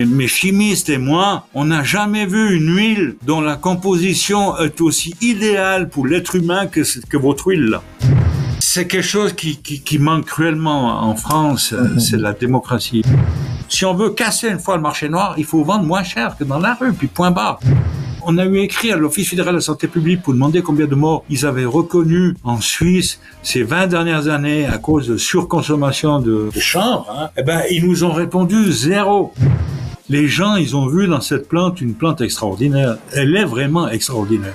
Mes chimistes et moi, on n'a jamais vu une huile dont la composition est aussi idéale pour l'être humain que, que votre huile. C'est quelque chose qui, qui, qui, manque cruellement en France, euh, c'est la démocratie. Si on veut casser une fois le marché noir, il faut vendre moins cher que dans la rue, puis point barre. On a eu écrit à l'Office fédéral de la santé publique pour demander combien de morts ils avaient reconnu en Suisse ces 20 dernières années à cause de surconsommation de, de. Hein. Eh ben, ils nous ont répondu zéro. Les gens, ils ont vu dans cette plante une plante extraordinaire. Elle est vraiment extraordinaire.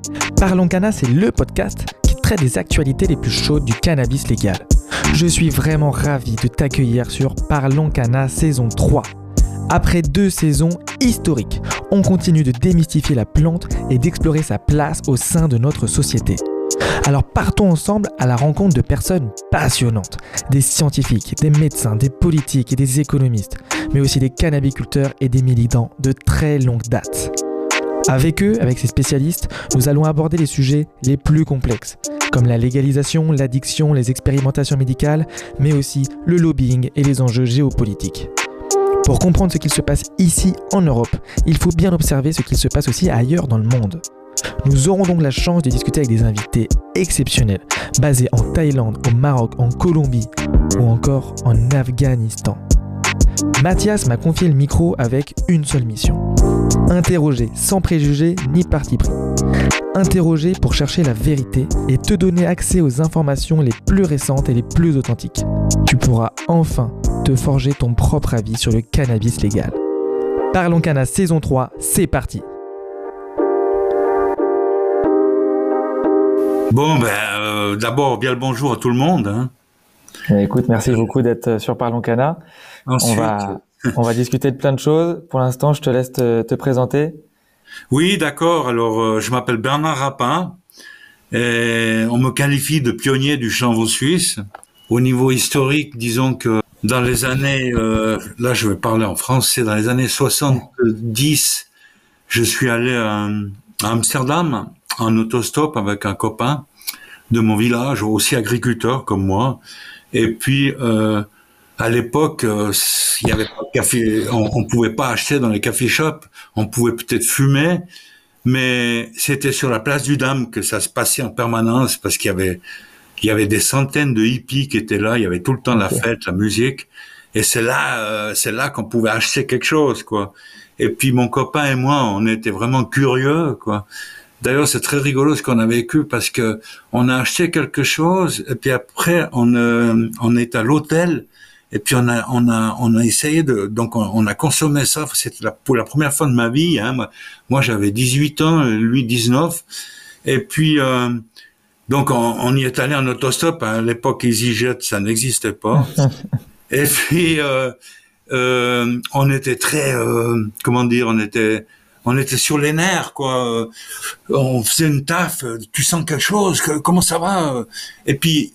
Parlons Cana, c'est le podcast qui traite des actualités les plus chaudes du cannabis légal. Je suis vraiment ravi de t'accueillir sur Parlons Cana saison 3. Après deux saisons historiques, on continue de démystifier la plante et d'explorer sa place au sein de notre société. Alors partons ensemble à la rencontre de personnes passionnantes, des scientifiques, des médecins, des politiques et des économistes, mais aussi des cannabiculteurs et des militants de très longue date. Avec eux, avec ces spécialistes, nous allons aborder les sujets les plus complexes, comme la légalisation, l'addiction, les expérimentations médicales, mais aussi le lobbying et les enjeux géopolitiques. Pour comprendre ce qu'il se passe ici en Europe, il faut bien observer ce qu'il se passe aussi ailleurs dans le monde. Nous aurons donc la chance de discuter avec des invités exceptionnels, basés en Thaïlande, au Maroc, en Colombie ou encore en Afghanistan. Mathias m'a confié le micro avec une seule mission. Interroger sans préjugés ni parti pris. Interroger pour chercher la vérité et te donner accès aux informations les plus récentes et les plus authentiques. Tu pourras enfin te forger ton propre avis sur le cannabis légal. Parlons Cana saison 3, c'est parti Bon, ben, euh, d'abord, bien le bonjour à tout le monde. Hein. Écoute, merci beaucoup d'être sur Parlons Cana. Ensuite, On va, on va discuter de plein de choses. Pour l'instant, je te laisse te, te présenter. Oui, d'accord. Alors, euh, je m'appelle Bernard Rapin. Et on me qualifie de pionnier du chanvre suisse. Au niveau historique, disons que dans les années, euh, là je vais parler en français, dans les années 70, je suis allé à, à Amsterdam en autostop avec un copain de mon village, aussi agriculteur comme moi. Et puis, euh, à l'époque, euh, il y avait pas de café, on, on pouvait pas acheter dans les café shops, on pouvait peut-être fumer, mais c'était sur la place du Dame que ça se passait en permanence parce qu'il y avait, il y avait des centaines de hippies qui étaient là, il y avait tout le temps la fête, la musique, et c'est là, euh, c'est là qu'on pouvait acheter quelque chose, quoi. Et puis mon copain et moi, on était vraiment curieux, quoi. D'ailleurs, c'est très rigolo ce qu'on a vécu parce que on a acheté quelque chose et puis après on euh, on est à l'hôtel et puis on a on a on a essayé de donc on, on a consommé ça. C'était la, pour la première fois de ma vie. Hein. Moi, moi, j'avais 18 ans, lui 19. Et puis euh, donc on, on, y est allé en autostop. À l'époque, EasyJet, ça n'existait pas. et puis euh, euh, on était très euh, comment dire, on était on était sur les nerfs, quoi. On faisait une taf, tu sens quelque chose, que, comment ça va Et puis,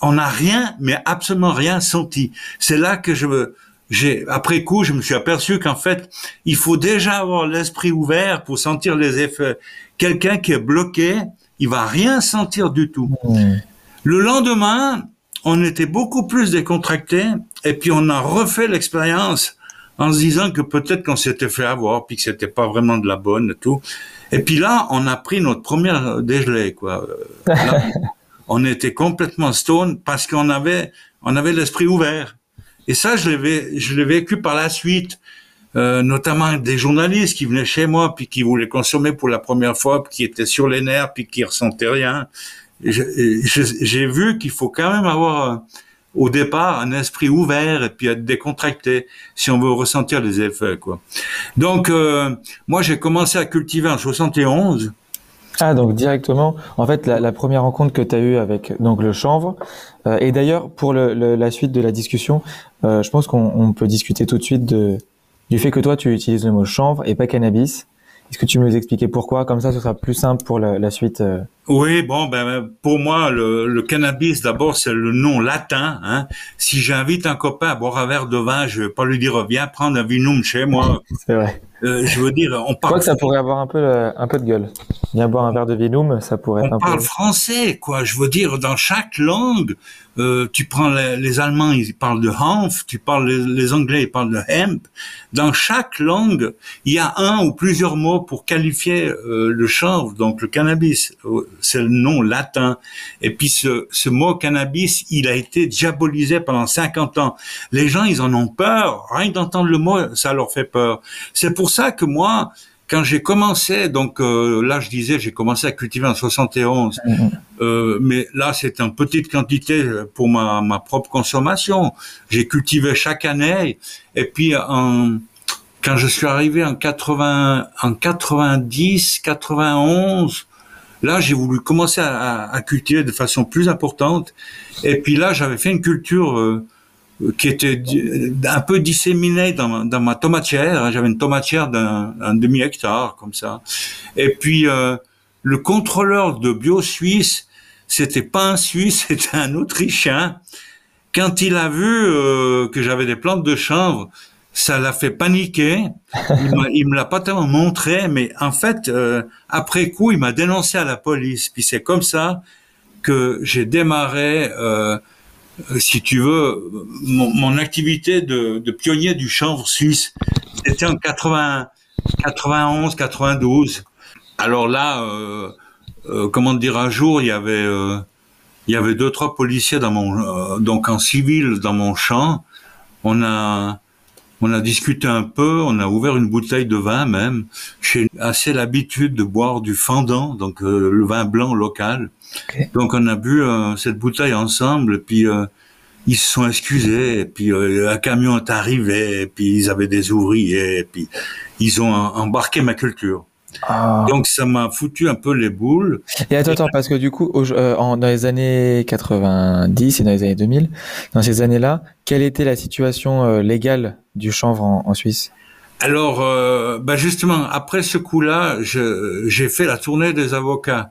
on n'a rien, mais absolument rien senti. C'est là que je, j'ai, après coup, je me suis aperçu qu'en fait, il faut déjà avoir l'esprit ouvert pour sentir les effets. Quelqu'un qui est bloqué, il va rien sentir du tout. Mmh. Le lendemain, on était beaucoup plus décontracté, et puis on a refait l'expérience en se disant que peut-être qu'on s'était fait avoir, puis que c'était pas vraiment de la bonne et tout. Et puis là, on a pris notre première dégelée, quoi. Là, on était complètement stone parce qu'on avait, on avait l'esprit ouvert. Et ça, je l'ai, je l'ai vécu par la suite, euh, notamment des journalistes qui venaient chez moi, puis qui voulaient consommer pour la première fois, puis qui étaient sur les nerfs, puis qui ressentaient rien. J'ai vu qu'il faut quand même avoir au départ un esprit ouvert et puis être décontracté si on veut ressentir les effets quoi. Donc euh, moi j'ai commencé à cultiver en 71 Ah, donc directement, en fait, la, première rencontre que tu as eue avec donc le chanvre, euh, et d'ailleurs, pour le, le, la suite de la discussion, euh, je pense qu'on on peut discuter tout de suite de, du fait que toi, tu utilises le mot chanvre et pas cannabis. Est-ce que tu peux nous expliquer pourquoi? Comme ça, ce sera plus simple pour la, la suite. Euh. Oui, bon, ben pour moi, le, le cannabis, d'abord, c'est le nom latin. Hein. Si j'invite un copain à boire un verre de vin, je vais pas lui dire viens prendre un vinum chez moi. C'est vrai. Euh, je veux dire, on Je crois parle, que ça pourrait avoir un peu, un peu de gueule. Viens boire un verre de Vinum, ça pourrait on un parle peu. français, quoi. Je veux dire, dans chaque langue, euh, tu prends les, les Allemands, ils parlent de Hanf, tu parles les, les Anglais, ils parlent de hemp. Dans chaque langue, il y a un ou plusieurs mots pour qualifier euh, le chanvre, donc le cannabis. C'est le nom latin. Et puis ce, ce mot cannabis, il a été diabolisé pendant 50 ans. Les gens, ils en ont peur. Rien d'entendre le mot, ça leur fait peur. C'est pour ça que moi, quand j'ai commencé, donc euh, là je disais, j'ai commencé à cultiver en 71, Mhm. euh, mais là c'est en petite quantité pour ma, ma propre consommation. J'ai cultivé chaque année, et puis en, quand je suis arrivé en 80, en 90, 91, là j'ai voulu commencer à, à- à cultiver de façon plus importante, et puis là j'avais fait une culture euh, qui était un peu disséminée dans ma, dans ma tomatière. J'avais une tomatière d'un un demi-hectare, comme ça. Et puis, euh, le contrôleur de bio suisse, c'était pas un Suisse, c'était un Autrichien. Quand il a vu euh, que j'avais des plantes de chanvre, ça l'a fait paniquer. Il, me l'a pas tellement montré, mais en fait, euh, après coup, il m'a dénoncé à la police. Puis c'est comme ça que j'ai démarré, euh, euh, si tu veux, mon, activité de, de pionnier du chanvre suisse. C'était en 80, 91, 92. Alors là, euh, euh, comment dire, un jour, il y avait, euh, il y avait deux, trois policiers dans mon, euh, donc en civil dans mon champ. On a, on a discuté un peu, on a ouvert une bouteille de vin même. J'ai assez l'habitude de boire du fendant, donc euh, le vin blanc local. Donc on a bu euh, cette bouteille ensemble, et puis euh, ils se sont excusés, et puis euh, un camion est arrivé, et puis ils avaient des ouvriers, et puis ils ont em- embarqué ma culture. Ah. Donc ça m'a foutu un peu les boules. Et attends, attends, parce que du coup, au- euh, en, dans les années 90 et dans les années 2000, dans ces années-là, quelle était la situation euh, légale du chanvre en, en Suisse? Alors, euh, bah justement, après ce coup-là, j'ai fait la tournée des avocats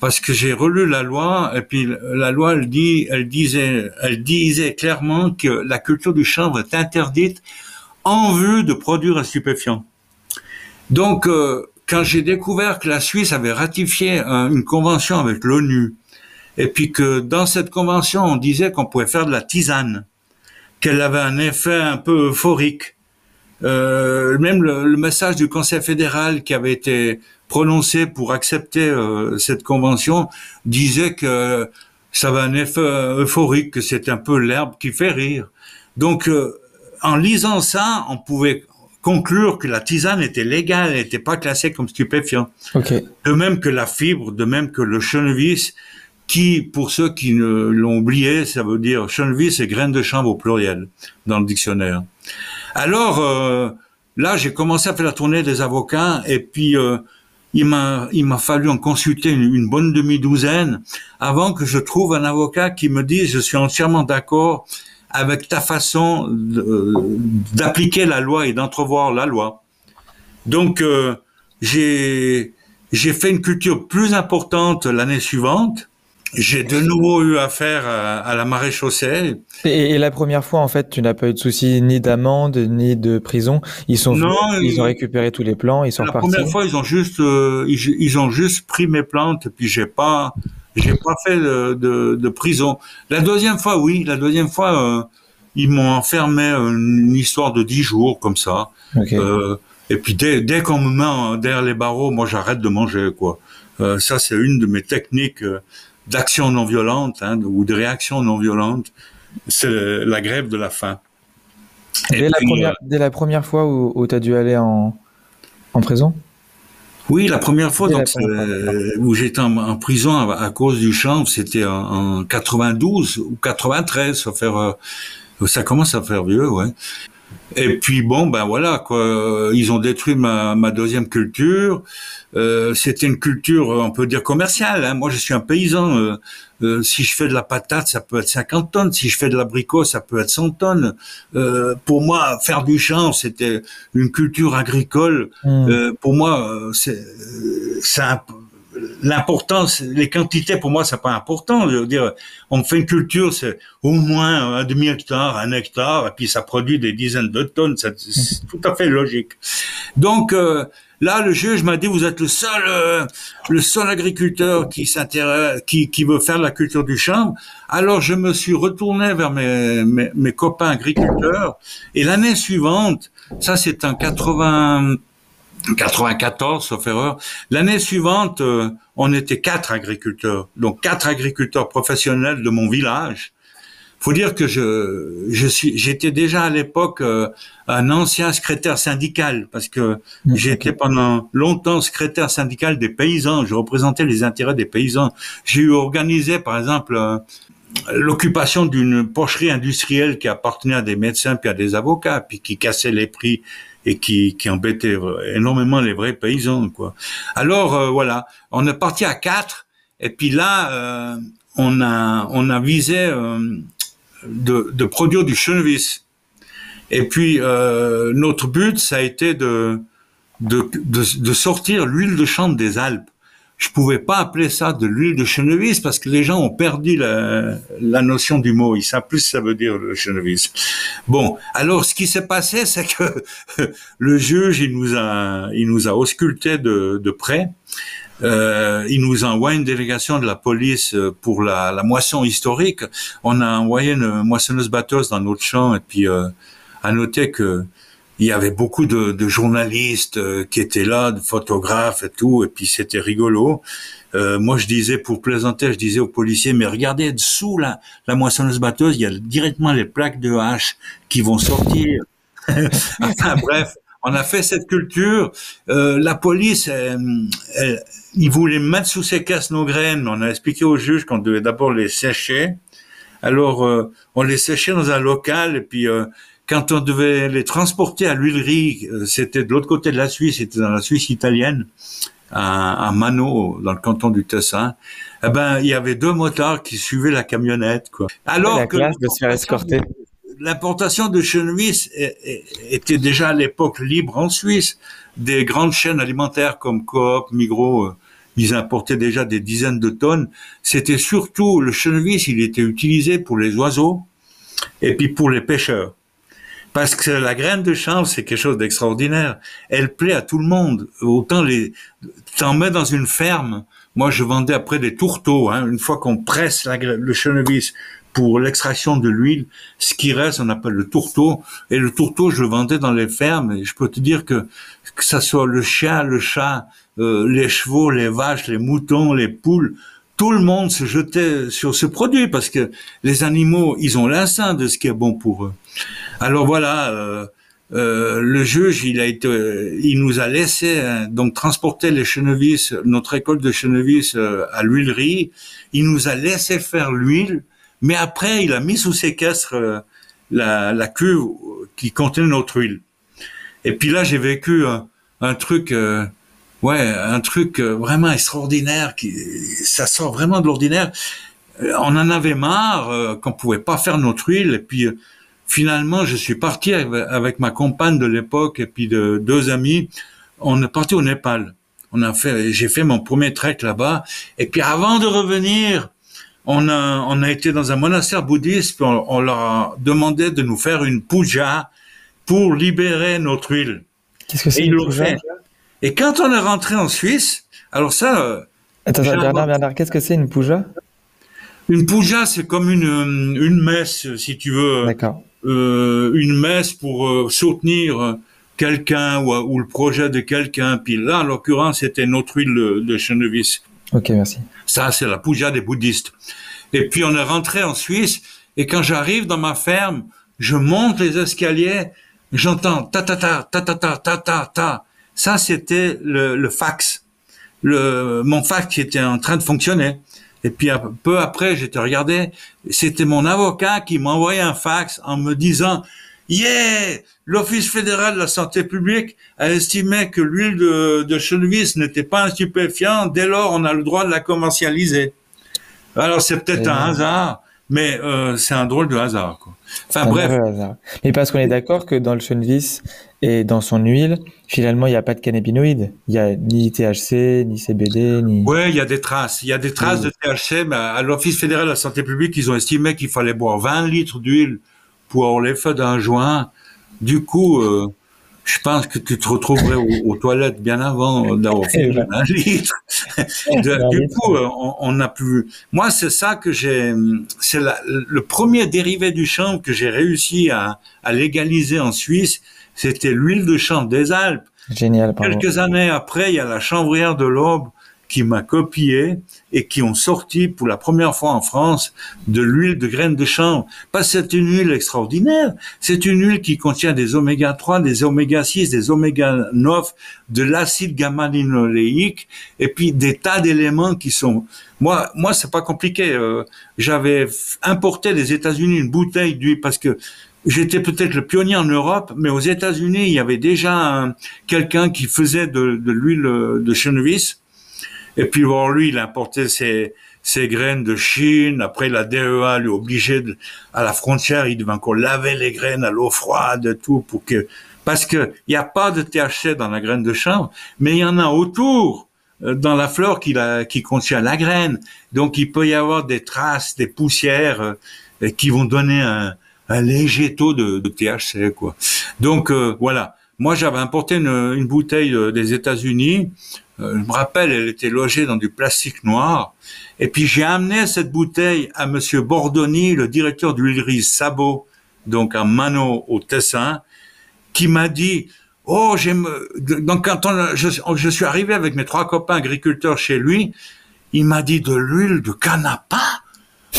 parce que j'ai relu la loi et puis la loi, elle dit, elle disait, elle disait clairement que la culture du chanvre est interdite en vue de produire un stupéfiant. Donc, euh, quand j'ai découvert que la Suisse avait ratifié un- une convention avec l'ONU et puis que dans cette convention, on disait qu'on pouvait faire de la tisane, qu'elle avait un effet un peu euphorique. Euh, même le, le message du Conseil fédéral qui avait été prononcé pour accepter euh, cette convention disait que ça avait un effet euphorique, que c'est un peu l'herbe qui fait rire. Donc, euh, en lisant ça, on pouvait conclure que la tisane était légale, elle n'était pas classée comme stupéfiant. Ok. De même que la fibre, de même que le chenevis, qui, pour ceux qui ne l'ont oublié, ça veut dire chenevis et graines de chanvre au pluriel dans le dictionnaire. Alors euh, là, j'ai commencé à faire la tournée des avocats et puis euh, il m'a il m'a fallu en consulter une, une bonne demi-douzaine avant que je trouve un avocat qui me dise je suis entièrement d'accord avec ta façon de- d'appliquer la loi et d'entrevoir la loi. Donc euh, j'ai j'ai fait une culture plus importante l'année suivante. J'ai de nouveau eu affaire à, à la marée chaussée. Et, et la première fois, en fait, tu n'as pas eu de souci ni d'amende ni de prison. Ils sont Non, venus, ils euh, ont récupéré tous les plans, ils sont La repartis. première fois, ils ont juste, euh, ils, ils ont juste pris mes plantes, puis j'ai pas, j'ai pas fait de, de, de prison. La deuxième fois, oui, la deuxième fois, euh, ils m'ont enfermé une histoire de dix jours comme ça. Euh, et puis dès, dès qu'on me met derrière les barreaux, moi j'arrête de manger quoi. Euh, ça c'est une de mes techniques euh, d'action non violente hein, ou de réaction non violente. C'est la grève de la faim. Dès, la première, euh, dès la première fois où, où tu as dû aller en, en prison? Oui, la première fois donc, euh, où j'étais en, en prison à, à cause du chanvre, c'était en, en 92 ou 93, ça, fait, euh, ça commence à faire vieux, ouais. Et puis bon, ben voilà quoi. Ils ont détruit ma, ma deuxième culture. Euh, C'était une culture, on peut dire commerciale. Hein. Moi, je suis un paysan. Euh, euh, si je fais de la patate, ça peut être 50 tonnes. Si je fais de l'abricot, ça peut être 100 tonnes. Euh, pour moi, faire du champ, c'était une culture agricole. Hmm. Euh, pour moi, c'est l'importance, les quantités pour moi c'est pas important. Je veux dire, on fait une culture, c'est au moins un demi hectare, un hectare, et puis ça produit des dizaines de tonnes. C'est tout à fait logique. Donc euh, là, le juge m'a dit vous êtes le seul, euh, le seul agriculteur qui s'intéresse, qui, qui veut faire la culture du champ. Alors je me suis retourné vers mes, mes, mes copains agriculteurs et l'année suivante, ça c'est en 80 94, sauf erreur. L'année suivante, euh, on était quatre agriculteurs, donc quatre agriculteurs professionnels de mon village. Faut dire que je, je suis, j'étais déjà à l'époque euh, un ancien secrétaire syndical parce que j'étais pendant longtemps secrétaire syndical des paysans. Je représentais les intérêts des paysans. J'ai eu organisé, par exemple, euh, l'occupation d'une pocherie industrielle qui appartenait à des médecins puis à des avocats, puis qui cassait les prix et qui, qui embêtait énormément les vrais paysans. Quoi. Alors euh, voilà, on est parti à quatre, et puis là, euh, on a on a visé euh, de, de, produire du chenevis. Et puis notre but, ça a été de de, de, de sortir l'huile de chanvre des Alpes je pouvais pas appeler ça de l'huile de chenevis parce que les gens ont perdu la, la notion du mot. Ils savent plus ce que ça veut dire le chenevis. Bon, alors ce qui s'est passé, c'est que le juge, il nous a, il nous a ausculté de, de près. Euh, il nous a envoyé une délégation de la police pour la, la moisson historique. On a envoyé une moissonneuse batteuse dans notre champ et puis euh, à noter que il y avait beaucoup de, de, journalistes euh, qui étaient là, de photographes et tout, et puis c'était rigolo. Euh, moi, je disais, pour plaisanter, je disais aux policiers, mais regardez, dessous la, la moissonneuse batteuse, il y a directement les plaques de hache qui vont sortir. enfin, bref, on a fait cette culture. Euh, la police, elle, elle, ils voulaient mettre sous ses caisses nos graines. On a expliqué au juge qu'on devait d'abord les sécher. Alors, euh, on les séchait dans un local, et puis euh, quand on devait les transporter à l'huilerie, euh, c'était de l'autre côté de la Suisse, c'était dans la Suisse italienne, à, à Mano, dans le canton du Tessin. Eh ben, il y avait deux motards qui suivaient la camionnette, quoi. Alors la que de se faire escorter. L'importation de chenevis était déjà à l'époque libre en Suisse. Des grandes chaînes alimentaires comme Coop, Migros, euh, ils importaient déjà des dizaines de tonnes. C'était surtout le chenevis, il était utilisé pour les oiseaux et puis pour les pêcheurs. Parce que la graine de chanvre, c'est quelque chose d'extraordinaire. Elle plaît à tout le monde. Autant les, t'en mets dans une ferme. Moi, je vendais après des tourteaux. Hein. Une fois qu'on presse la, le chenevis pour l'extraction de l'huile, ce qui reste, on appelle le tourteau. Et le tourteau, je le vendais dans les fermes. Et je peux te dire que que ça soit le chien, le chat, euh, les chevaux, les vaches, les moutons, les poules, tout le monde se jetait sur ce produit parce que les animaux, ils ont l'instinct de ce qui est bon pour eux. Alors voilà, euh, euh, le juge, il a été, il nous a laissé hein, donc transporter les chenevis, notre école de chenevis euh, à l'huilerie. Il nous a laissé faire l'huile, mais après, il a mis sous séquestre euh, la, la cuve qui contenait notre huile. Et puis là, j'ai vécu un, un truc euh, ouais, un truc euh, vraiment extraordinaire qui, ça sort vraiment de l'ordinaire. Euh, on en avait marre euh, qu'on pouvait pas faire notre huile et puis finalement je suis parti avec ma compagne de l'époque et puis de deux amis. On est parti au Népal. On a fait, j'ai fait mon premier trek là-bas et puis avant de revenir, on a, on a été dans un monastère bouddhiste, puis on, on leur a demandé de nous faire une puja pour libérer notre huile. Qu'est-ce que c'est une puja et quand on est rentré en Suisse, alors ça. Euh, Attends, Bernard, Bernard, qu'est-ce que c'est une puja? Une puja, c'est comme une, euh, une messe, si tu veux. D'accord. Euh, une messe pour euh, soutenir quelqu'un ou, ou, le projet de quelqu'un. Puis là, en l'occurrence, c'était notre huile de, de chenevis. Ok, merci. Ça, c'est la puja des bouddhistes. Et puis on est rentré en Suisse. Et quand j'arrive dans ma ferme, je monte les escaliers, j'entends ta ta ta ta ta ta ta ta ta. Ça, c'était le, fax. Le, mon fax qui était en train de fonctionner. Et puis peu après, j'étais regardé, c'était mon avocat qui m'a envoyé un fax en me disant yeah, l'Office fédéral de la santé publique a estimé que l'huile de, de chènevis n'était pas un stupéfiant, dès lors on a le droit de la commercialiser. Alors c'est peut-être un hasard, mais euh, c'est un drôle de hasard. Quoi. Enfin bref. Mais parce qu'on est d'accord que dans le chènevis et dans son huile, finalement, il n'y a pas de cannabinoïdes. Il n'y a ni THC, ni CBD, ni... Oui, il y a des traces. Il y a des traces de THC, mais à l'Office fédéral de la santé publique, ils ont estimé qu'il fallait boire 20 litres d'huile pour avoir l'effet d'un joint. Du coup, euh, je pense que tu te retrouverais aux, toilettes bien avant d'avoir fait un litre. du coup, euh, on n'a plus. Moi, c'est ça que j'ai. C'est le premier dérivé du chanvre que j'ai réussi à, à, légaliser en Suisse. C'était l'huile de chanvre des Alpes. Génial. Quelques années après, il y a la chanvrière de l'Aube qui m'a copié et qui ont sorti pour la première fois en France de l'huile de graines de chanvre. Pas c'est une huile extraordinaire, c'est une huile qui contient des oméga 3, des oméga 6, des oméga 9, de l'acide gamma-linoléique et puis des tas d'éléments qui sont moi moi c'est pas compliqué, euh, j'avais importé des États-Unis une bouteille d'huile parce que J'étais peut-être le pionnier en Europe, mais aux États-Unis, il y avait déjà quelqu'un qui faisait de, de l'huile de chenevis et puis bon, lui, il importait ses, ses graines de Chine. Après, la DEA lui obligeait de, à la frontière, il devait encore laver les graines à l'eau froide, tout pour que parce que il n'y a pas de THC dans la graine de chanvre, mais il y en a autour euh, dans la fleur qui, la, qui contient la graine. Donc, il peut y avoir des traces, des poussières euh, qui vont donner un, un léger taux de, de THC, quoi. Donc, euh, voilà. Moi, j'avais importé une, une bouteille des États-Unis euh, je me rappelle, elle était logée dans du plastique noir. Et puis j'ai amené cette bouteille à Monsieur Bordoni, le directeur de l'huilerie Sabot, donc à Mano au Tessin, qui m'a dit Oh, j'aime. Donc quand on, je, je, suis arrivé avec mes trois copains agriculteurs chez lui, il m'a dit de l'huile de canapa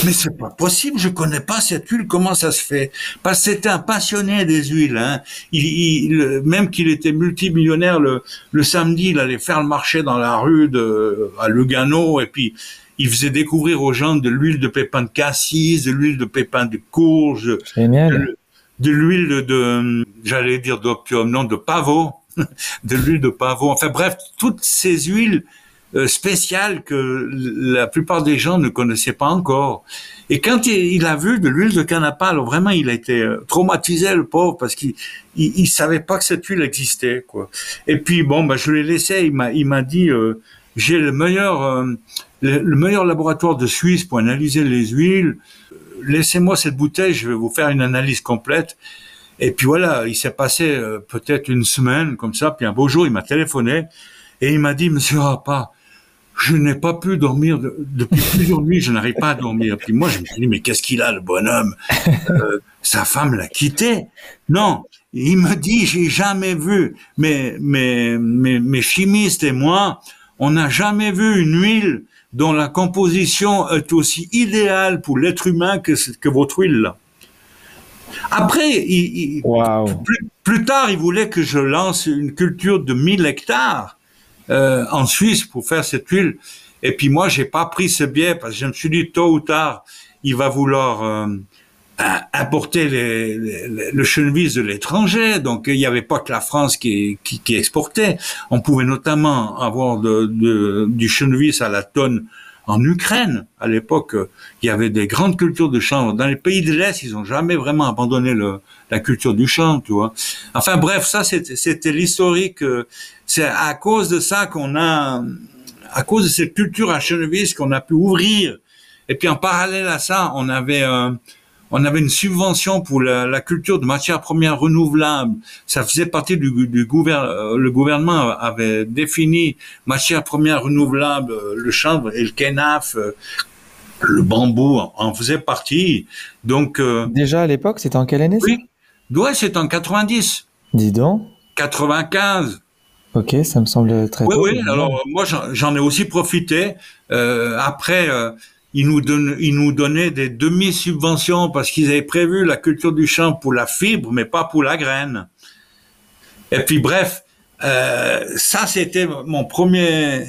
mais c'est pas possible, je connais pas cette huile, comment ça se fait? Parce que c'était un passionné des huiles. Hein. Il, même qu'il était multimillionnaire, le, le samedi, il allait faire le marché dans la rue de, à Lugano, et puis il faisait découvrir aux gens de l'huile de pépins de cassis, de l'huile de pépins de courge, de, de l'huile de, de j'allais dire d'opium, non, de pavot, de l'huile de pavot. Enfin bref, toutes ces huiles spécial que la plupart des gens ne connaissaient pas encore. Et quand il, a vu de l'huile de canapa, alors vraiment il a été euh, traumatisé le pauvre parce qu'il il, savait pas que cette huile existait quoi. Et puis bon bah je l'ai laissé, il m'a il m'a dit euh, j'ai le meilleur le, meilleur laboratoire de Suisse pour analyser les huiles. Laissez-moi cette bouteille, je vais vous faire une analyse complète. Et puis voilà, il s'est passé peut-être une semaine comme ça, puis un beau jour il m'a téléphoné et il m'a dit Monsieur Rapa, je n'ai pas pu dormir depuis plusieurs nuits, je n'arrive pas à dormir. Puis moi, je me suis dit, mais qu'est-ce qu'il a, le bonhomme? Euh, Sa femme l'a quitté? Non, il me dit, j'ai jamais vu, mais mes, mes, mes chimistes et moi, on n'a jamais vu une huile dont la composition est aussi idéale pour l'être humain que, que votre huile là. Après, il, plus, plus, tard, il voulait que je lance une culture de 1000 hectares euh, en Suisse pour faire cette huile. Et puis moi, j'ai pas pris ce biais parce que je me suis dit tôt ou tard, il va vouloir euh, importer les, le chenevis de l'étranger. Donc il n'y avait pas que la France qui, qui, qui, exportait. On pouvait notamment avoir de, de, du chenevis à la tonne en Ukraine, à l'époque, il y avait des grandes cultures de chanvre. Dans les pays de l'Est, ils n'ont jamais vraiment abandonné le, la culture du chanvre, tu vois. Enfin bref, ça c'était l'historique. C'est à cause de ça qu'on a, à cause de cette culture à Chenevis qu'on a pu ouvrir. Et puis en parallèle à ça, on avait euh, on avait une subvention pour la, culture de matières premières renouvelables. Ça faisait partie du, du gouvernement. Euh, le gouvernement avait défini matières premières renouvelables, euh, le chanvre et le kenaf, euh, le bambou en faisait partie. Donc déjà à l'époque, c'était en quelle année Oui, ouais, c'est en 90. Dis donc. 95. Ok, ça me semble très. Oui, oui. Alors moi, j'en ai aussi profité. Euh, après, ils nous, donne, ils nous donnaient des demi-subventions parce qu'ils avaient prévu la culture du champ pour la fibre, mais pas pour la graine. Et puis bref, euh, ça c'était mon premier, euh,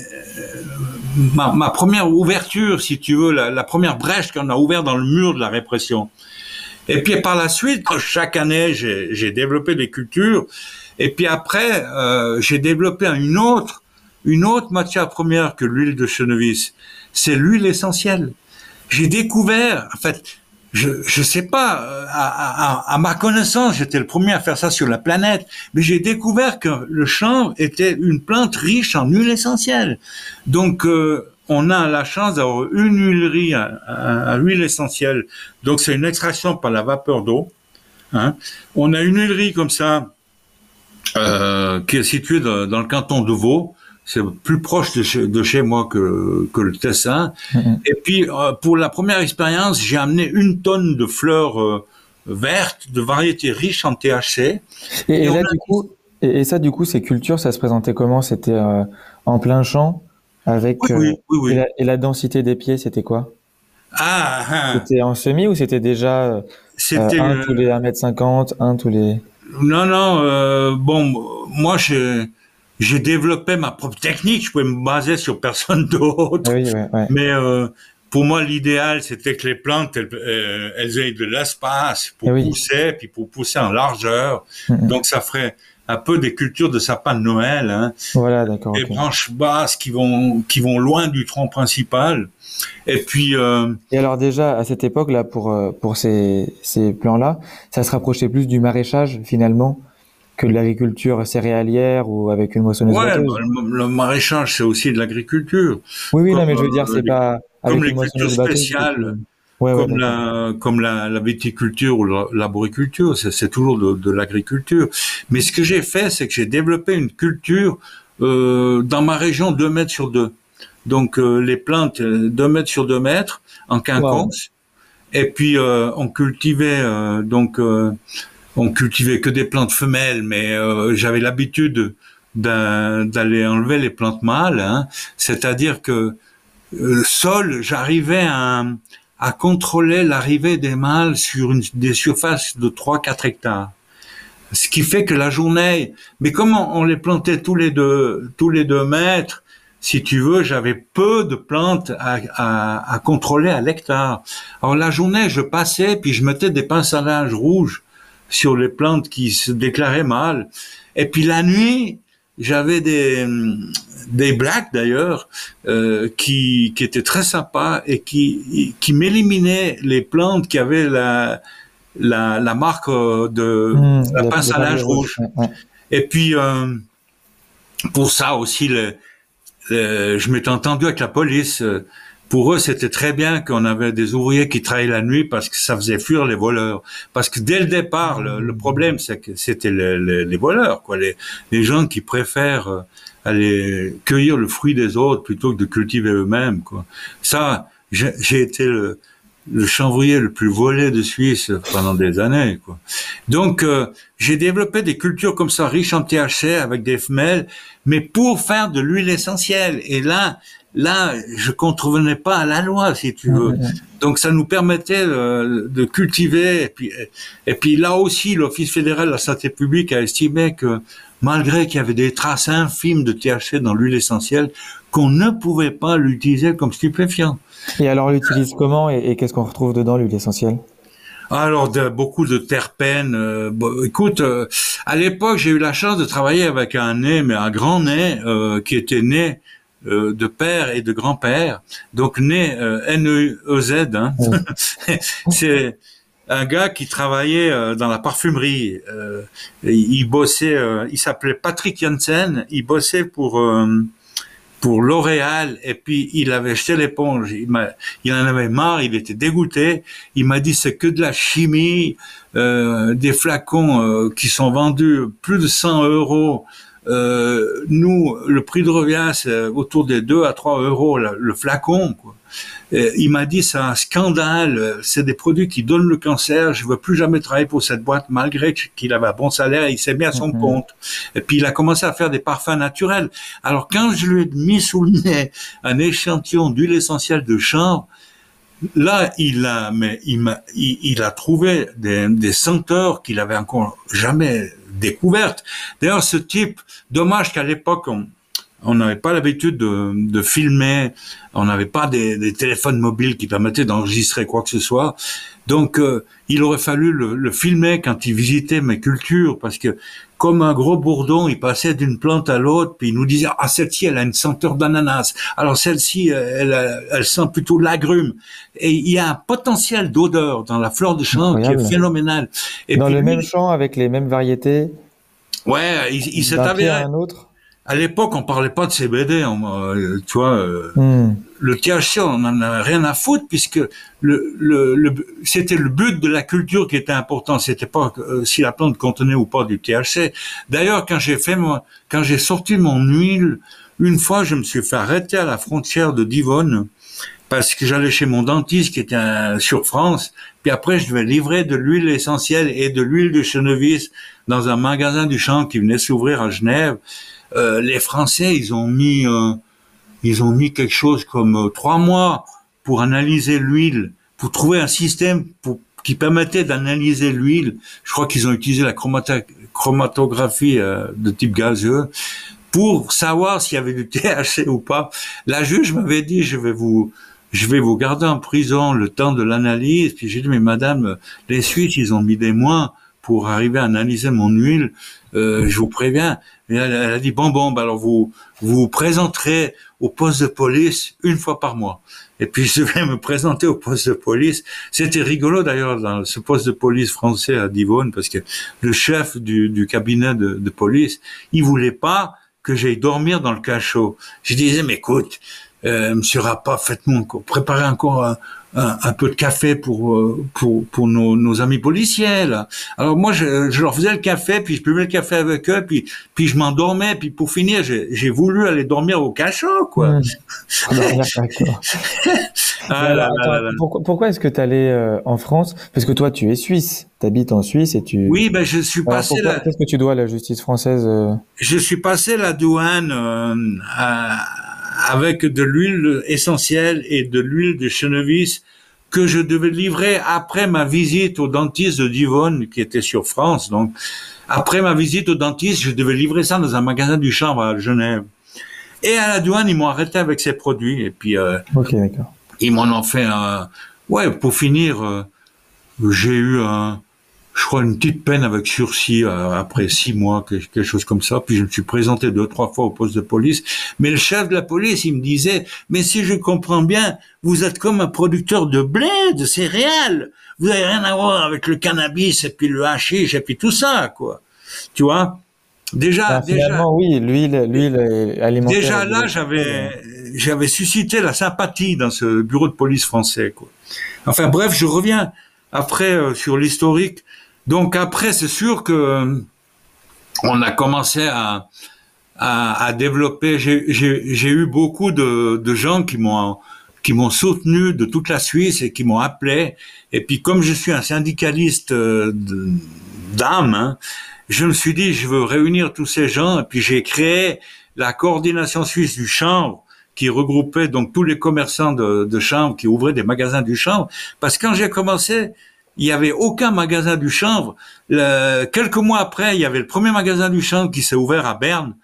ma, ma, première ouverture, si tu veux, la, la première brèche qu'on a ouverte dans le mur de la répression. Et puis par la suite, chaque année, j'ai développé des cultures. Et puis après, euh, j'ai développé une autre, une autre matière première que l'huile de chenovis. C'est l'huile essentielle. J'ai découvert, en fait, je je sais pas, euh, à, à, à ma connaissance, j'étais le premier à faire ça sur la planète, mais j'ai découvert que le chanvre était une plante riche en huile essentielle. Donc euh, on a la chance d'avoir une huilerie à, huile essentielle. Donc c'est une extraction par la vapeur d'eau. Hein. On a une huilerie comme ça euh, qui est située dans, le canton de Vaud. C'est plus proche de chez, moi que, que le Tessin. Mm-hmm. Et puis euh, pour la première expérience, j'ai amené une tonne de fleurs euh, vertes de variétés riches en THC. Et, là, du coup, et, ça, du coup, ces cultures, ça se présentait comment? C'était en plein champ? Avec oui, oui, euh, et, la, densité des pieds, c'était quoi? Ah, ah. C'était en semi ou c'était déjà euh, c'était un tous les 1m50, un tous les Non non, euh, bon moi j'ai j'ai développé ma propre technique, je pouvais me baser sur personne d'autre. Oui, Mais euh, pour moi, l'idéal, c'était que les plantes, elles, euh, elles aient de l'espace pour pousser, puis pour pousser en largeur. Donc, ça ferait un peu des cultures de sapin de Noël. Hein. Voilà, d'accord. Des branches basses qui vont qui vont loin du tronc principal. Et puis. Euh... Et alors déjà à cette époque-là, pour euh, pour ces ces plans-là, ça se rapprochait plus du maraîchage finalement que de l'agriculture céréalière ou avec une moissonneuse. Ouais, le, maraîchage c'est aussi de l'agriculture. Oui, oui, non, mais je veux dire, c'est euh, pas comme les cultures spéciales comme la comme la, la, viticulture ou l'arboriculture, c'est toujours de, de l'agriculture. Mais ce que j'ai fait, c'est que j'ai développé une culture euh, dans ma région 2 mètres sur 2. Donc euh, les plantes 2 euh, mètres sur 2 mètres en quinconce. Et puis euh, on cultivait euh, donc on cultivait que des plantes femelles, mais j'avais l'habitude d'aller enlever les plantes mâles. Hein. C'est-à-dire que seul j'arrivais à à contrôler l'arrivée des mâles sur une, des surfaces de 3-4 hectares. Ce qui fait que la journée, mais comment on les plantait tous les deux, tous les deux mètres, si tu veux, j'avais peu de plantes à, à, à contrôler à l'hectare. Alors la journée, je passais, puis je mettais des pinces à linge rouges sur les plantes qui se déclaraient mâles. Et puis la nuit, j'avais des des blacks d'ailleurs euh, qui qui étaient très sympas et qui qui m'éliminaient les plantes qui avaient la la, la marque euh, de mmh, la pince à linge rouge. Et puis euh, pour ça aussi le, je m'étais entendu avec la police euh, pour eux, c'était très bien qu'on avait des ouvriers qui travaillaient la nuit parce que ça faisait fuir les voleurs. Parce que dès le départ, le, problème, c'est que c'était les voleurs, quoi, les, gens qui préfèrent euh, aller cueillir le fruit des autres plutôt que de cultiver eux-mêmes, quoi. Ça, j'ai été le, le chanvrier le plus volé de Suisse pendant des années. Quoi. Donc, euh, j'ai développé des cultures comme ça, riches en THC, avec des femelles, mais pour faire de l'huile essentielle. Et là, Là, je contrevenais pas à la loi, si tu veux. Donc, ça nous permettait euh, de cultiver. Et puis, et puis là aussi, l'Office fédéral de la santé publique a estimé que malgré qu'il y avait des traces infimes de THC dans l'huile essentielle, qu'on ne pouvait pas l'utiliser comme stupéfiant. Et alors, on l'utilise comment et, qu'est-ce qu'on retrouve dedans, l'huile essentielle? Alors beaucoup de terpènes. Euh, écoute, euh, à l'époque, j'ai eu la chance de travailler avec un nez, mais un grand nez qui était né euh, de père et de grand-père, donc né euh, N-E-Z. Hein. c'est un gars qui travaillait euh, dans la parfumerie. il bossait, il s'appelait Patrick Janssen. Il bossait pour pour L'Oréal et puis il avait jeté l'éponge. Il, il en avait marre, il était dégoûté. Il m'a dit c'est que de la chimie, des flacons qui sont vendus plus de 100 euros euh, nous, le prix de revient, c'est autour des 2 à 3 euros le, flacon. Quoi. il m'a dit, c'est un scandale, c'est des produits qui donnent le cancer, je ne veux plus jamais travailler pour cette boîte, malgré qu'il avait un bon salaire, il s'est mis à son mhm. compte. Et puis, il a commencé à faire des parfums naturels. Alors, quand je lui ai mis sous le nez un échantillon d'huile essentielle de chanvre, là, il a, trouvé des, des senteurs qu'il avait encore jamais découverte. D'ailleurs, ce type, dommage qu'à l'époque, on, on n'avait pas l'habitude de, de, filmer, on n'avait pas des, des, téléphones mobiles qui permettaient d'enregistrer quoi que ce soit. Donc, euh, il aurait fallu le, le, filmer quand il visitait mes cultures, parce que comme un gros bourdon, il passait d'une plante à l'autre, puis il nous disait ah celle-ci elle a une senteur d'ananas, alors celle-ci elle, elle, sent plutôt l'agrume. Et il y a un potentiel d'odeur dans la fleur de champ qui est phénoménal. Et dans le même champ avec les mêmes variétés. Ouais, il, il s'est avéré. Un autre à l'époque, on parlait pas de CBD, euh, tu vois. Euh, hmm. Le THC, on en avait rien à foutre puisque le, le, c'était le but de la culture qui était important. C'était pas euh, si la plante contenait ou pas du THC. D'ailleurs, quand j'ai fait moi, quand j'ai sorti mon huile, une fois, je me suis fait arrêter à la frontière de Divonne parce que j'allais chez mon dentiste qui était sur France. Puis après, je devais livrer de l'huile essentielle et de l'huile de chenevis dans un magasin du champ qui venait s'ouvrir à Genève. Euh, les Français, ils ont mis, euh, ils ont mis quelque chose comme euh, trois mois pour analyser l'huile, pour trouver un système pour, qui permettait d'analyser l'huile. Je crois qu'ils ont utilisé la chromatographie de type gazeux pour savoir s'il y avait du THC ou pas. La juge m'avait dit, je vais vous, je vais vous garder en prison le temps de l'analyse. Puis j'ai dit, mais madame, les Suisses, ils ont mis des mois pour arriver à analyser mon huile. Euh, je vous préviens. elle, a dit bon bon, bah alors vous vous, présenterez au poste de police une fois par mois. Et puis je vais me présenter au poste de police. C'était rigolo d'ailleurs dans ce poste de police français à Divonne parce que le chef du, du cabinet de, de, police, il voulait pas que j'aille dormir dans le cachot. Je disais mais écoute, euh, Monsieur Rappa, faites-moi encore, préparez encore un, un, peu de café pour euh, pour pour nos, nos amis policiers là. Alors moi je, je, leur faisais le café puis je buvais le café avec eux puis puis je m'endormais puis pour finir j'ai voulu aller dormir au cachot quoi. ah, pourquoi, pourquoi est-ce que tu allais euh, en France? Parce que toi tu es suisse, tu habites en Suisse et tu Oui, ben je suis passé la... qu'est-ce que tu dois à la justice française euh? Je suis passé la douane à avec de l'huile essentielle et de l'huile de chenevis que je devais livrer après ma visite au dentiste de Divonne qui était sur France. Donc, après ma visite au dentiste, je devais livrer ça dans un magasin du chanvre à Genève. Et à la douane, ils m'ont arrêté avec ces produits. Et puis, euh, ils m'en ont fait un... Ouais, pour finir, euh, j'ai eu un je crois, une petite peine avec sursis euh, après six mois, quelque chose comme ça. Puis je me suis présenté deux, trois fois au poste de police. Mais le chef de la police, il me disait, mais si je comprends bien, vous êtes comme un producteur de blé, de céréales. Vous n'avez rien à voir avec le cannabis et puis le hashish et puis tout ça, quoi. Tu vois? Déjà, ben, déjà, oui, l'huile, l'huile alimentaire. Déjà là, j'avais, j'avais suscité la sympathie dans ce bureau de police français, quoi. Enfin bref, je reviens après euh, sur l'historique. Donc après, c'est sûr que euh, on a commencé à, à, à développer. J'ai eu beaucoup de, de gens qui m'ont qui m'ont soutenu de toute la Suisse et qui m'ont appelé. Et puis comme je suis un syndicaliste euh, d'âme, hein, je me suis dit je veux réunir tous ces gens. Et puis j'ai créé la coordination suisse du chanvre qui regroupait donc tous les commerçants de, de chanvre qui ouvraient des magasins du chanvre. Parce que quand j'ai commencé, il y avait aucun magasin du chanvre. quelques mois après, il y avait le premier magasin du chanvre qui s'est ouvert à Berne.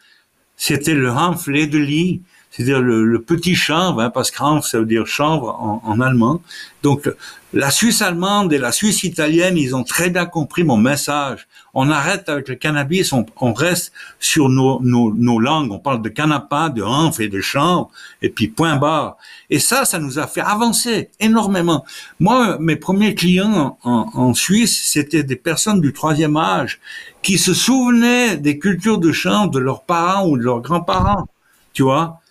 C'était le Hanf Ledeli, c'est-à-dire le, petit chanvre, hein, parce que Hanf, ça veut dire chanvre en, en allemand. Donc, la Suisse allemande et la Suisse italienne, ils ont très bien compris mon message. On arrête avec le cannabis, on, on reste sur nos, nos, nos, langues. On parle de canapa, de hanf et de chanvre, et puis point barre. Et ça, ça nous a fait avancer énormément. Moi, mes premiers clients en, en Suisse, c'était des personnes du troisième âge qui se souvenaient des cultures de chanvre de leurs parents ou de leurs grands-parents. Tu vois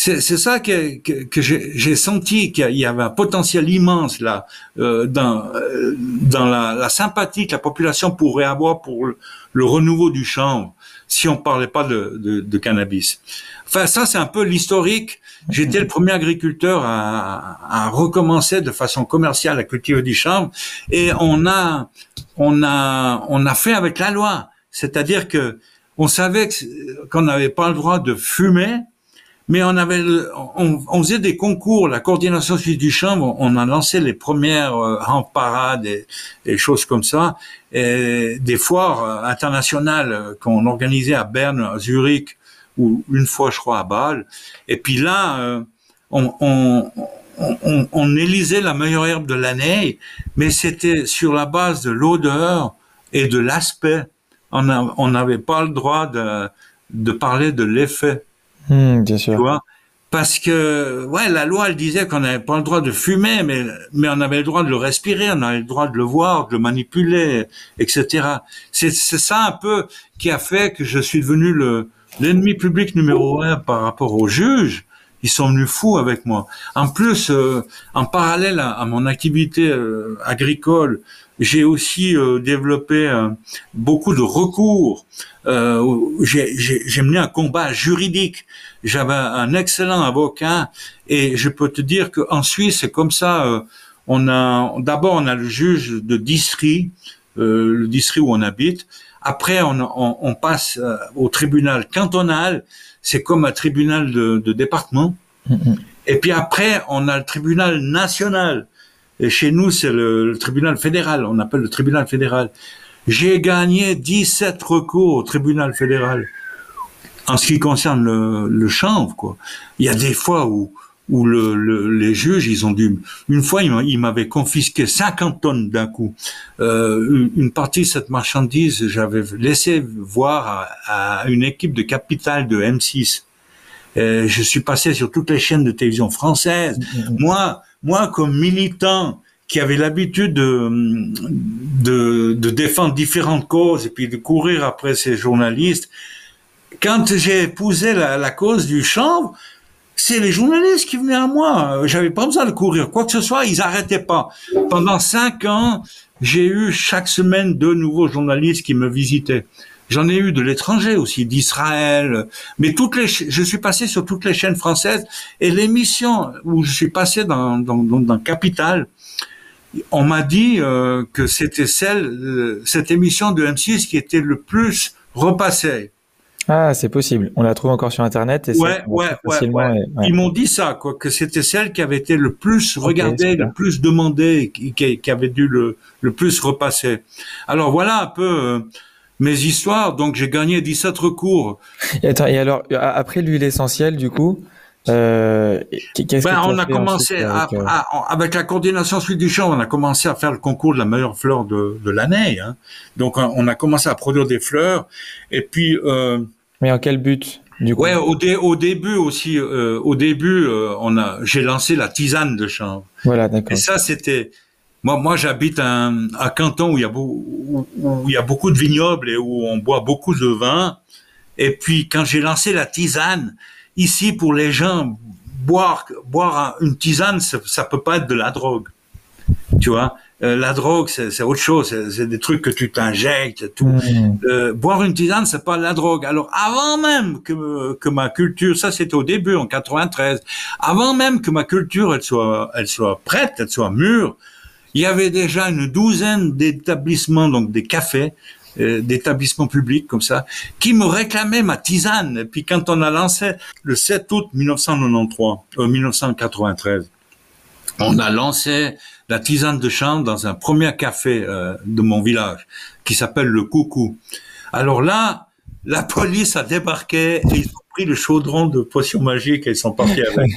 c'est ça que, que, que j'ai senti qu'il y avait un potentiel immense là euh, dans euh, dans la, la, sympathie que la population pourrait avoir pour le, renouveau du chanvre si on parlait pas de, de, de cannabis. Enfin ça c'est un peu l'historique. J'étais le premier agriculteur à, à, recommencer de façon commerciale à cultiver du chanvre et on a on a on a fait avec la loi, c'est-à-dire que on savait qu'on n'avait pas le droit de fumer mais on avait, on, on, faisait des concours, la coordination suisse du chambre, on a lancé les premières euh, en parade et des choses comme ça, et des foires euh, internationales qu'on organisait à Berne, à Zurich ou une fois, je crois, à Bâle. Et puis là, euh, on, on, on, on, élisait la meilleure herbe de l'année, mais c'était sur la base de l'odeur et de l'aspect. On n'avait pas le droit de, de parler de l'effet. Hmm, bien sûr. Parce que ouais la loi elle disait qu'on n'avait pas le droit de fumer mais mais on avait le droit de le respirer on avait le droit de le voir de le manipuler etc c'est c'est ça un peu qui a fait que je suis devenu le l'ennemi public numéro un par rapport aux juges ils sont venus fous avec moi en plus euh, en parallèle à, mon activité euh, agricole j'ai aussi euh, développé beaucoup de recours j'ai mené un combat juridique j'avais un excellent avocat et je peux te dire qu'en Suisse, c'est comme ça. Euh, on a d'abord on a le juge de district, euh, le district où on habite. Après, on, on, on passe euh, au tribunal cantonal. C'est comme un tribunal de, de département. Mm-hmm. Et puis après, on a le tribunal national. Et chez nous, c'est le, le, tribunal fédéral. On appelle le tribunal fédéral. J'ai gagné 17 recours au tribunal fédéral en ce qui concerne le, le chanvre, quoi, il y a des fois où où le, le, les juges, ils ont dû... Une fois, ils m'avaient confisqué 50 tonnes d'un coup. Euh, une partie de cette marchandise, j'avais laissé voir à, à, une équipe de capital de M6. Et je suis passé sur toutes les chaînes de télévision françaises. Mm-hmm. Moi, moi, comme militant qui avait l'habitude de, de, de défendre différentes causes et puis de courir après ces journalistes, quand j'ai épousé la, la, cause du chanvre, c'est les journalistes qui venaient à moi. J'avais pas besoin de courir quoi que ce soit, ils arrêtaient pas. Pendant cinq ans, j'ai eu chaque semaine deux nouveaux journalistes qui me visitaient. J'en ai eu de l'étranger aussi, d'Israël. Mais toutes les, je suis passé sur toutes les chaînes françaises et l'émission où je suis passé dans, dans, dans, Capital, on m'a dit euh, que c'était celle, euh, cette émission de M6 qui était le plus repassée. Ah, c'est possible. On la trouve encore sur Internet. Et ouais, ouais, ouais, ouais. Ils m'ont dit ça, quoi, que c'était celle qui avait été le plus regardée, le plus demandée, qui, qui, avait dû le, le plus repasser. Alors voilà un peu euh, mes histoires. Donc j'ai gagné 17 recours. Et attends, et alors après l'huile essentielle, du coup. Euh, qu'est-ce ben, on a commencé avec, euh, avec, la coordination suite du champ, on a commencé à faire le concours de la meilleure fleur de, de l'année. Hein. Donc on a commencé à produire des fleurs et puis euh, mais en quel but du coup? Ouais, au, au début aussi, euh, au début, euh, on a, j'ai lancé la tisane de chanvre. Voilà, d'accord. Et ça, c'était, moi, moi, j'habite à Canton où il y a où, où il y a beaucoup de vignobles et où on boit beaucoup de vin. Et puis, quand j'ai lancé la tisane, ici, pour les gens, boire, boire une tisane, ça, ça peut pas être de la drogue. Tu vois euh, la drogue, c'est autre chose. C'est des trucs que tu t'injectes, tout. Mmh. Euh, boire une tisane, c'est pas la drogue. Alors, avant même que que ma culture, ça c'était au début en 93, avant même que ma culture elle soit elle soit prête, elle soit mûre, il y avait déjà une douzaine d'établissements, donc des cafés, euh, d'établissements publics comme ça, qui me réclamaient ma tisane. Et puis quand on a lancé le 7 août 1993, 1993, on a lancé la tisane de chambre dans un premier café euh, de mon village qui s'appelle le Coucou. Alors là, la police a débarqué et ils ont pris le chaudron de potions magiques et ils sont partis avec.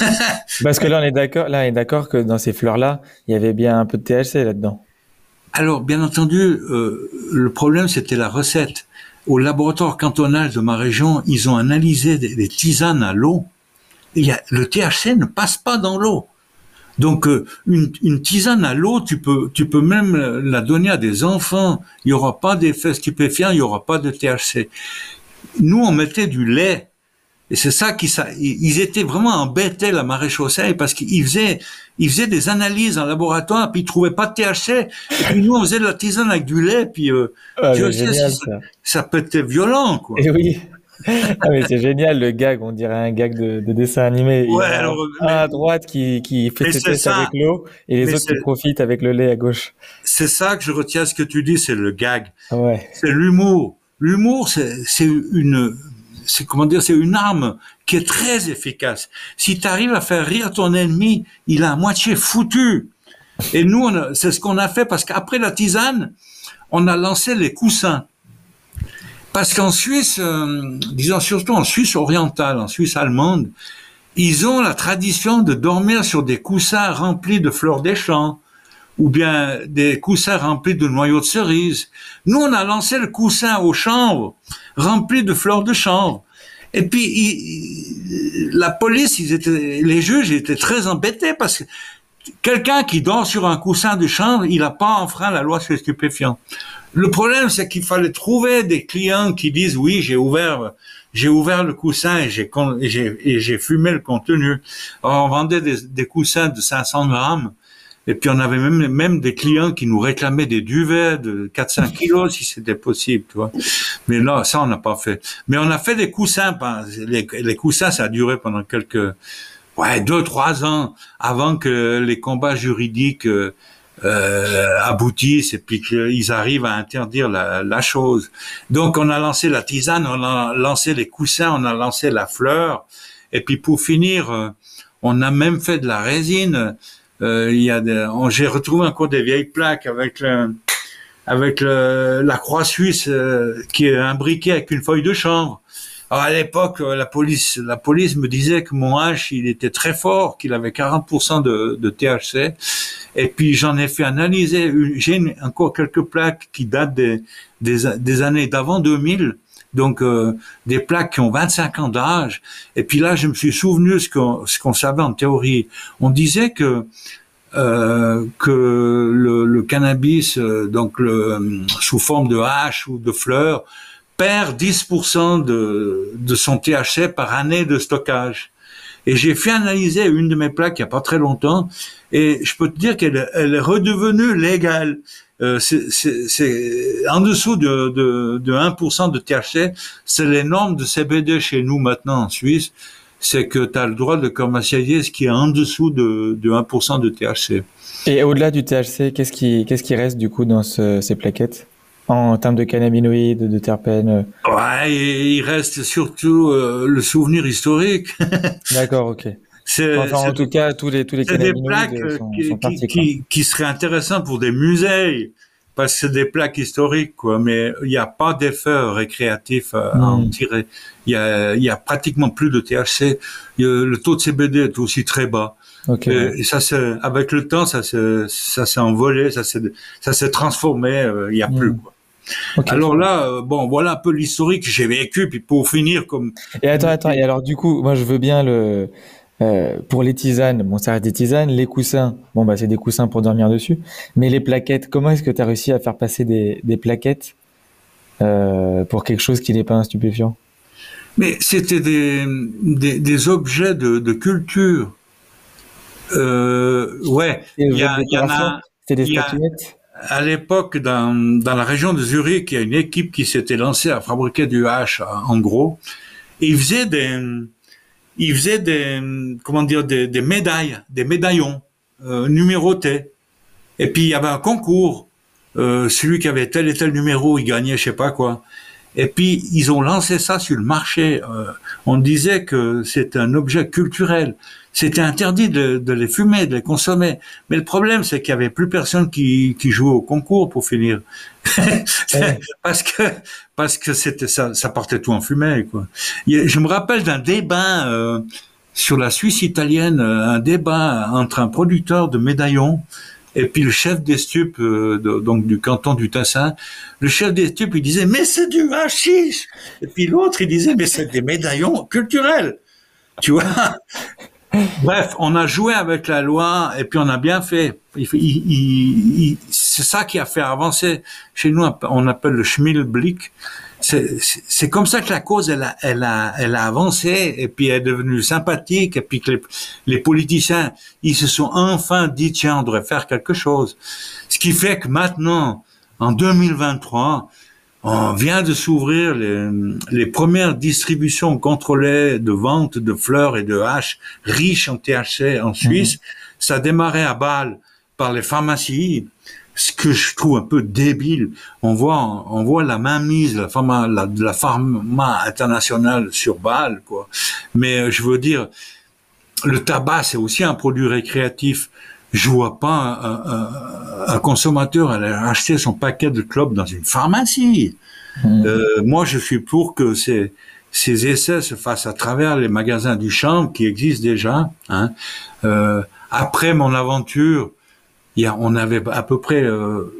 Parce que là, on est d'accord, là, on est d'accord que dans ces fleurs-là, il y avait bien un peu de THC là-dedans. Alors, bien entendu, euh, le problème, c'était la recette. Au laboratoire cantonal de ma région, ils ont analysé des, tisanes à l'eau. Le THC ne passe pas dans l'eau. Donc euh, une, une, tisane à l'eau, tu peux, tu peux même la donner à des enfants. Il y aura pas d'effet stupéfiant, il y aura pas de THC. Nous, on mettait du lait. Et c'est ça qui ça, ils étaient vraiment embêtés la maréchaussée parce qu'ils faisaient, ils faisaient des analyses en laboratoire puis ils trouvaient pas de THC. Et puis nous on faisait de la tisane avec du lait puis euh, ah, sais, ça. ça, peut être violent quoi. Et oui ah mais c'est génial le gag, on dirait un gag de, de dessin animé. Ouais, alors, un à droite qui, qui fait ses tests avec l'eau et les autres qui profitent avec le lait à gauche. C'est ça que je retiens ce que tu dis, c'est le gag. Ouais. C'est l'humour. L'humour, c'est une, c'est comment dire, c'est une arme qui est très efficace. Si tu arrives à faire rire ton ennemi, il a à moitié foutu. Et nous, c'est ce qu'on a fait parce qu'après la tisane, on a lancé les coussins. Parce qu'en Suisse, euh, disons surtout en Suisse orientale, en Suisse allemande, ils ont la tradition de dormir sur des coussins remplis de fleurs des champs ou bien des coussins remplis de noyaux de cerises. Nous, on a lancé le coussin aux chambres rempli de fleurs de chanvre. Et puis, la police, ils les juges étaient très embêtés parce que quelqu'un qui dort sur un coussin de chambre, il n'a pas enfreint la loi sur les stupéfiants. Le problème, c'est qu'il fallait trouver des clients qui disent oui, j'ai ouvert, j'ai ouvert le coussin et j'ai, et j'ai fumé le contenu. Alors, on vendait des, des, coussins de 500 grammes. Et puis on avait même, même des clients qui nous réclamaient des duvets de 400 kilos si c'était possible, tu vois. Mais là, ça on n'a pas fait. Mais on a fait des coussins. Les, les coussins, ça a duré pendant quelques, ouais, deux, trois ans avant que les combats juridiques euh, aboutissent et puis qu'ils arrivent à interdire la, la, chose. Donc on a lancé la tisane, on a lancé les coussins, on a lancé la fleur, et puis pour finir, euh, on a même fait de la résine. Euh, il y a j'ai retrouvé encore des vieilles plaques avec le, avec le, la croix suisse euh, qui est imbriquée avec une feuille de chanvre. Alors à l'époque, euh, la police, la police me disait que mon H, il était très fort, qu'il avait 40% de, THC. Et puis j'en ai fait analyser. J'ai encore quelques plaques qui datent des, des, des années d'avant 2000. Donc euh, des plaques qui ont 25 ans d'âge. Et puis là, je me suis souvenu ce qu'on ce qu'on savait en théorie. On disait que euh, que le, le cannabis, euh, donc le, sous forme de hache ou de fleurs, perd 10% de, de son THC par année de stockage. Et j'ai fait analyser une de mes plaques il n'y a pas très longtemps, et je peux te dire qu'elle elle est redevenue légale. Euh, c'est en dessous de, de, de 1% de THC, c'est les normes de CBD chez nous maintenant en Suisse, c'est que tu as le droit de commercialiser ce qui est en dessous de, de 1% de THC. Et au-delà du THC, qu'est-ce qui, qu'est-ce qui reste du coup dans ce, ces plaquettes? En termes de cannabinoïdes, de terpènes Ouais, il reste surtout euh, le souvenir historique. D'accord, ok. Enfin, en tout cas, tous les tous les des plaques sont, qui, sont partis, qui, qui, seraient intéressants pour des musées parce que c'est des plaques historiques, quoi. Mais il n'y a pas d'effet récréatif à, à en hmm. tirer. Il y a, il y a pratiquement plus de THC. le taux de CBD est aussi très bas. Okay. Et, ça c'est avec le temps, ça s'est ça s'est envolé, ça s'est ça s'est transformé. Euh, il n'y a plus. Hmm. Quoi. Okay. Alors là, euh, bon, voilà un peu l'historique que j'ai vécu, puis pour finir comme. Et attends, attends. Et alors du coup, moi je veux bien le euh, pour les tisanes, bon, ça reste des tisanes. Les coussins, bon, bah, c'est des coussins pour dormir dessus. Mais les plaquettes, comment est-ce que tu as réussi à faire passer des, des plaquettes euh, pour quelque chose qui n'est pas un stupéfiant? Mais c'était des, des, des, objets de, de culture. Euh, ouais, il y, a, y en a. C'était des statuettes? À l'époque, dans, dans la région de Zurich, il y a une équipe qui s'était lancée à fabriquer du hache, en gros. Ils faisaient des, il faisait des, comment dire, des, des médailles, des médaillons euh, numérotés. Et puis il y avait un concours. Euh, celui qui avait tel et tel numéro, il gagnait je sais pas quoi. Et puis ils ont lancé ça sur le marché. Euh, on disait que c'est un objet culturel. C'était interdit de, de, les fumer, de les consommer. Mais le problème, c'est qu'il y avait plus personne qui, qui jouait au concours pour finir, parce que parce que c'était ça, ça portait tout en fumée. Quoi. Je me rappelle d'un débat euh, sur la Suisse italienne, euh, un débat entre un producteur de médaillons et puis le chef des stupes, euh, donc du canton du Tassin, le chef des stupes, il disait mais c'est du hashish. Et puis l'autre, il disait mais c'est des médaillons culturels. Tu vois? Bref, on a joué avec la loi et puis on a bien fait. c'est ça qui a fait avancer. Chez nous, on appelle le Schmilblick. C'est comme ça que la cause, elle a, elle, a, elle a avancé et puis elle est devenue sympathique et puis que les, les politiciens, ils se sont enfin dit, tiens, on devrait faire quelque chose. Ce qui fait que maintenant, en 2023, on vient de s'ouvrir les, les, premières distributions contrôlées de vente de fleurs et de haches riches en THC en Suisse. Mhm. Ça a démarré à Bâle par les pharmacies, ce que je trouve un peu débile. On voit, on voit la mainmise de la pharma, la, la pharma internationale sur Bâle, quoi. Mais euh, je veux dire, le tabac, c'est aussi un produit récréatif je vois pas un, un, un consommateur aller acheter son paquet de clopes dans une pharmacie. Mmh. Euh, moi, je suis pour que ces, ces essais se fassent à travers les magasins du champ qui existent déjà. Hein. Euh, après mon aventure, il y a, on avait à peu près euh,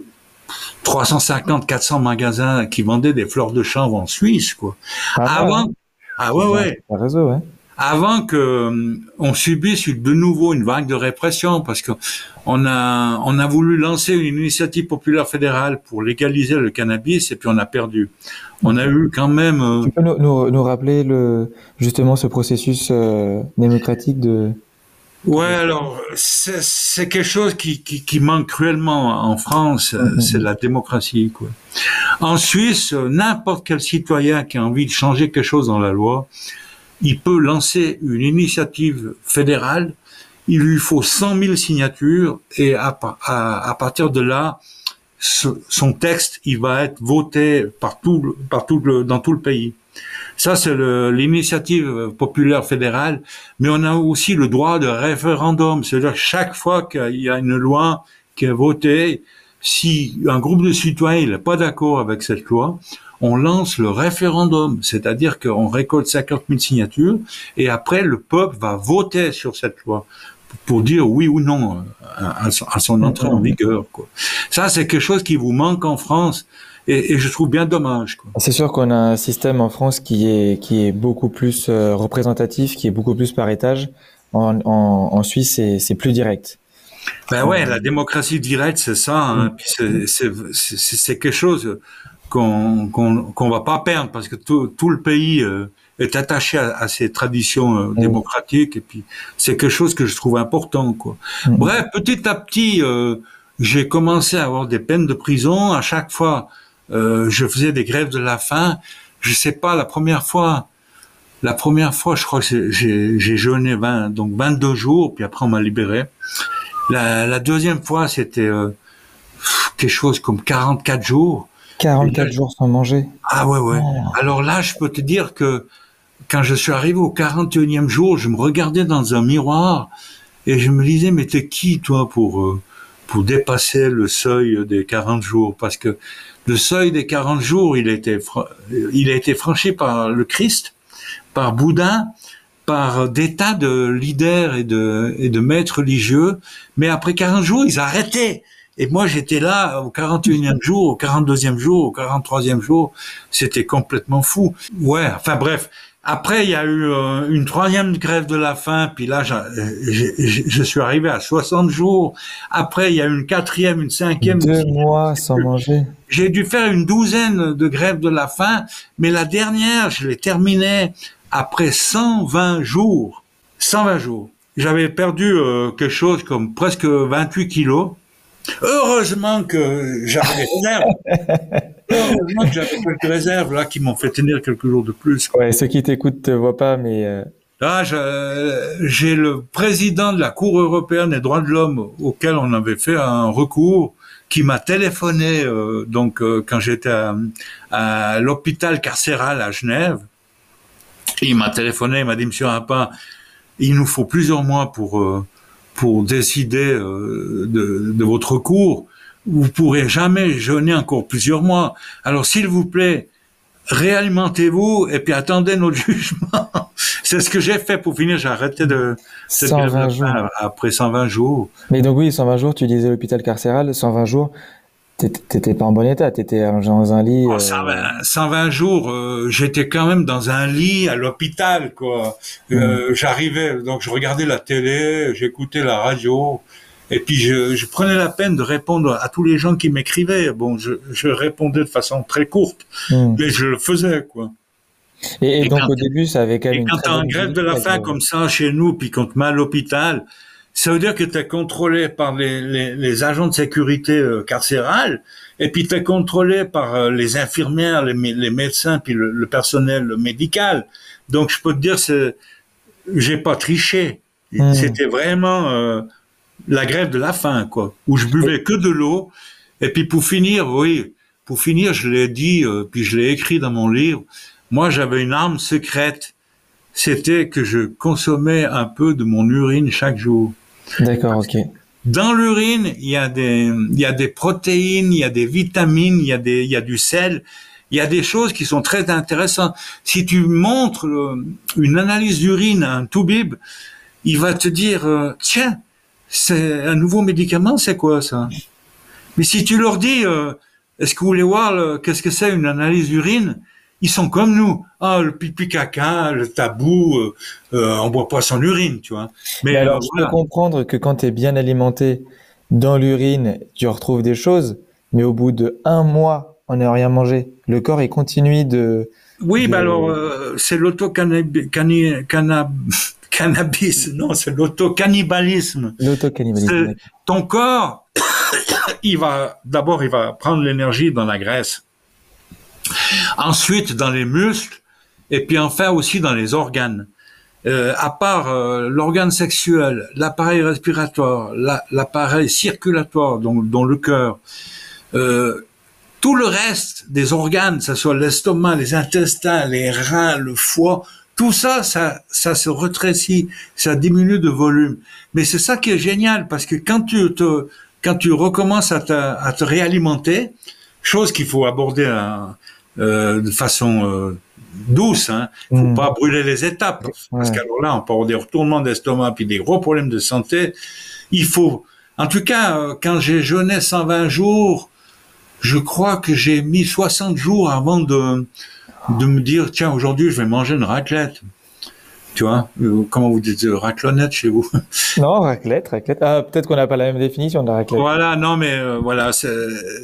350, 400 magasins qui vendaient des fleurs de chanvre en Suisse, quoi. Avant, ah ouais, ouais. Réseau, ouais avant que euh, on subisse de nouveau une vague de répression, parce que on a on a voulu lancer une initiative populaire fédérale pour légaliser le cannabis et puis on a perdu. On a eu quand même. Euh, tu peux nous, nous, nous, rappeler le justement ce processus euh, démocratique de. Ouais, alors c'est quelque chose qui, qui, qui, manque cruellement en France, mm-hmm. c'est la démocratie. Quoi. En Suisse, n'importe quel citoyen qui a envie de changer quelque chose dans la loi, il peut lancer une initiative fédérale, il lui faut 100 000 signatures et à, à, à partir de là, son texte, il va être voté partout, partout dans tout le pays. Ça, c'est l'initiative populaire fédérale, mais on a aussi le droit de référendum. C'est-à-dire chaque fois qu'il y a une loi qui est votée, si un groupe de citoyens n'est pas d'accord avec cette loi, on lance le référendum, c'est-à-dire qu'on récolte 50 000 signatures et après le peuple va voter sur cette loi pour dire oui ou non à, son entrée en vigueur. Quoi. Ça, c'est quelque chose qui vous manque en France et, je trouve bien dommage. C'est sûr qu'on a un système en France qui est qui est beaucoup plus euh, représentatif, qui est beaucoup plus par étage. En, en, en Suisse, c'est plus direct. Ben ouais, la démocratie directe, c'est ça. Hein. Mm. C'est quelque chose qu'on qu'on va pas perdre parce que tout, tout le pays euh, est attaché à, à ces traditions euh, mm. démocratiques et puis c'est quelque chose que je trouve important quoi. Mm. Bref, petit à petit, euh, j'ai commencé à avoir des peines de prison. À chaque fois, je faisais des grèves de la faim. Je sais pas, la première fois, la première fois, je crois que j'ai jeûné 20, donc 22 jours, puis après on m'a libéré. La, la, deuxième fois, c'était quelque chose comme 44 jours. 44 jours sans manger. Ah ouais, ouais. Oh. Alors là, je peux te dire que quand je suis arrivé au 41e jour, je me regardais dans un miroir et je me disais, mais t'es qui toi pour, euh, pour dépasser le seuil des 40 jours? Parce que le seuil des 40 jours, il a été, franchi par le Christ, par Bouddha, par des tas de leaders et de, et de maîtres religieux. Mais après 40 jours, ils arrêtaient. Et moi, j'étais là au 41e jour, au 42e jour, au 43e jour. C'était complètement fou. Ouais, enfin bref. Après, il y a eu euh, une troisième grève de la faim, puis là, je suis arrivé à 60 jours. Après, il y a eu une quatrième, une cinquième. Deux mois sans manger. J'ai dû faire une douzaine de grèves de la faim, mais la dernière, je l'ai terminée après 120 jours. 120 jours. J'avais perdu euh, quelque chose comme presque 28 kilos. Heureusement que j'avais des réserves. Heureusement que j'avais quelques réserves là qui m'ont fait tenir quelques jours de plus. Ouais, ceux qui t'écoutent te voient pas, mais. Euh... Là, j'ai le président de la Cour européenne des droits de l'homme auquel on avait fait un recours qui m'a téléphoné euh, donc euh, quand j'étais à, à l'hôpital carcéral à Genève. Il m'a téléphoné, il m'a dit Monsieur Rapin, il nous faut plusieurs mois pour euh, pour décider euh, de, de, votre cours, vous pourrez jamais jeûner encore plusieurs mois. Alors s'il vous plaît, réalimentez-vous et puis attendez notre jugement. C'est ce que j'ai fait pour finir. J'ai arrêté de 120 jours. après 120 jours. Mais donc oui, 120 jours. Tu disais l'hôpital carcéral, 120 jours. T'étais pas en bon état, t'étais dans un lit. 120, 120, euh, jours, euh, j'étais quand même dans un lit à l'hôpital, quoi. Euh, mm. J'arrivais, donc je regardais la télé, j'écoutais la radio, et puis je, je, prenais la peine de répondre à tous les gens qui m'écrivaient. Bon, je, je, répondais de façon très courte, mm. mais je le faisais, quoi. Et, et, donc au début, ça avait quand même. Et quand t'as un grève de la faim comme ça chez nous, puis quand tu à l'hôpital, ça veut dire que tu es contrôlé par les, les, les, agents de sécurité euh, carcérale, et puis tu es contrôlé par euh, les infirmières, les, les médecins, puis le, personnel médical. Donc je peux te dire, c'est, j'ai pas triché. Hmm. C'était vraiment euh, la grève de la faim, quoi, où je buvais que de l'eau. Et puis pour finir, oui, pour finir, je l'ai dit, puis je l'ai écrit dans mon livre. Moi, j'avais une arme secrète. C'était que je consommais un peu de mon urine chaque jour. D'accord, ok. Dans l'urine, il y a des, il y a des protéines, il y a des vitamines, il y a des, il y a du sel. il y a des choses qui sont très intéressantes. Si tu montres euh, une analyse d'urine à un toubib, il va te dire, euh, tiens, c'est un nouveau médicament, c'est quoi ça? Mais si tu leur dis, euh, est-ce que vous voulez voir qu'est-ce que c'est une analyse d'urine? Ils sont comme nous. Ah, le pipi caca, le tabou, euh, on boit pas son urine, tu vois. Mais, alors, je peux comprendre que quand tu es bien alimenté dans l'urine, tu retrouves des choses, mais au bout de un mois on n'a rien mangé. Le corps est continue de. Oui, ben alors euh, c'est l'autocannabis, cannabis, non, c'est l'autocannibalisme. L'autocannibalisme. Ton corps, il va d'abord, il va prendre l'énergie dans la graisse, ensuite dans les muscles, et puis enfin aussi dans les organes. Euh, à part euh, l'organe sexuel, l'appareil respiratoire, l'appareil circulatoire, dont, dont le cœur, euh, tout le reste des organes, que ce soit l'estomac, les intestins, les reins, le foie, tout ça, ça, ça se rétrécit, ça diminue de volume. Mais c'est ça qui est génial parce que quand tu te, quand tu recommences à te, à te réalimenter, chose qu'il faut aborder euh, de façon euh, douce, hein, faut mmh. pas brûler les étapes parce qu'alors là, on peut avoir des retournements d'estomac puis des gros problèmes de santé. Il faut, en tout cas, euh, quand j'ai jeûné 120 jours, je crois que j'ai mis 60 jours avant de, de me dire, tiens, aujourd'hui, je vais manger une raclette. Tu vois, euh, comment vous dites, euh, raclonnette chez vous? Non, raclette, raclette. Ah, peut-être qu'on n'a pas la même définition de raclette. Voilà, non, mais euh, voilà.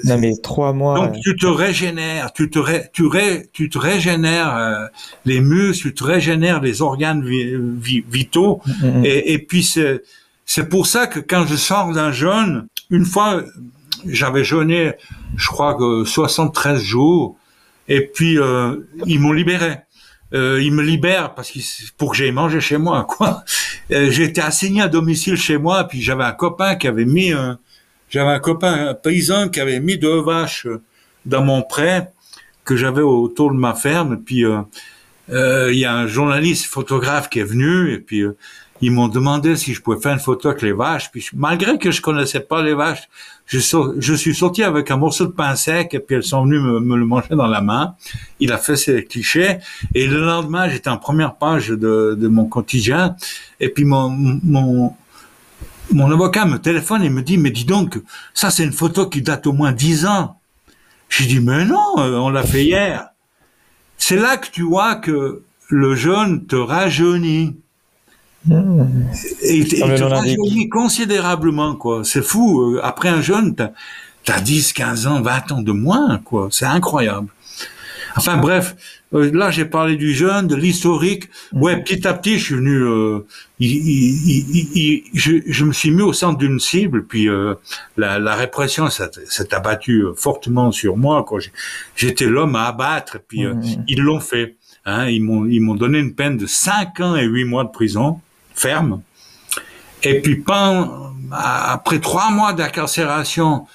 Non, mais trois mois. Donc, tu te régénères, tu te, ré, tu, ré, tu te régénères les muscles, tu te régénères les organes vitaux. Mm, mm, mm. Et, et puis, c'est, c'est pour ça que quand je sors d'un jeûne, une fois, j'avais jeûné, je crois que 73 jours, et puis euh, ils m'ont libéré. Euh, ils me libèrent parce que pour que j'aille manger chez moi, quoi. Euh, J'étais assigné à domicile chez moi, puis j'avais un copain qui avait mis, j'avais un copain un paysan qui avait mis deux vaches dans mon pré que j'avais autour de ma ferme. Puis il y a un journaliste photographe qui est venu, et puis ils m'ont demandé si je pouvais faire une photo avec les vaches. Puis malgré que je connaissais pas les vaches, je, suis sorti avec un morceau de pain sec et puis elles sont venues me, le manger dans la main. Il a fait ses clichés et le lendemain j'étais en première page de, de mon quotidien et puis mon, mon mon avocat me téléphone et me dit mais dis donc ça c'est une photo qui date au moins dix ans. J'ai dit mais non euh, on l'a fait hier. C'est là que tu vois que le jeune te rajeunit. Et, et tu considérablement, quoi. C'est fou. Euh, après un jeune, t'as as 10, 15 ans, 20 ans de moins, quoi. C'est incroyable. Enfin bref, euh, là j'ai parlé du jeune, de l'historique. Ouais, petit à petit, je suis venu, euh, je, je, me suis mis au centre d'une cible, puis euh, la, la, répression s'est abattue fortement sur moi. Quand j'étais l'homme à abattre, puis ils l'ont fait. Hein, ils m'ont ils m'ont donné une peine de 5 ans et 8 mois de prison ferme. Et puis, après trois mois d'incarcération,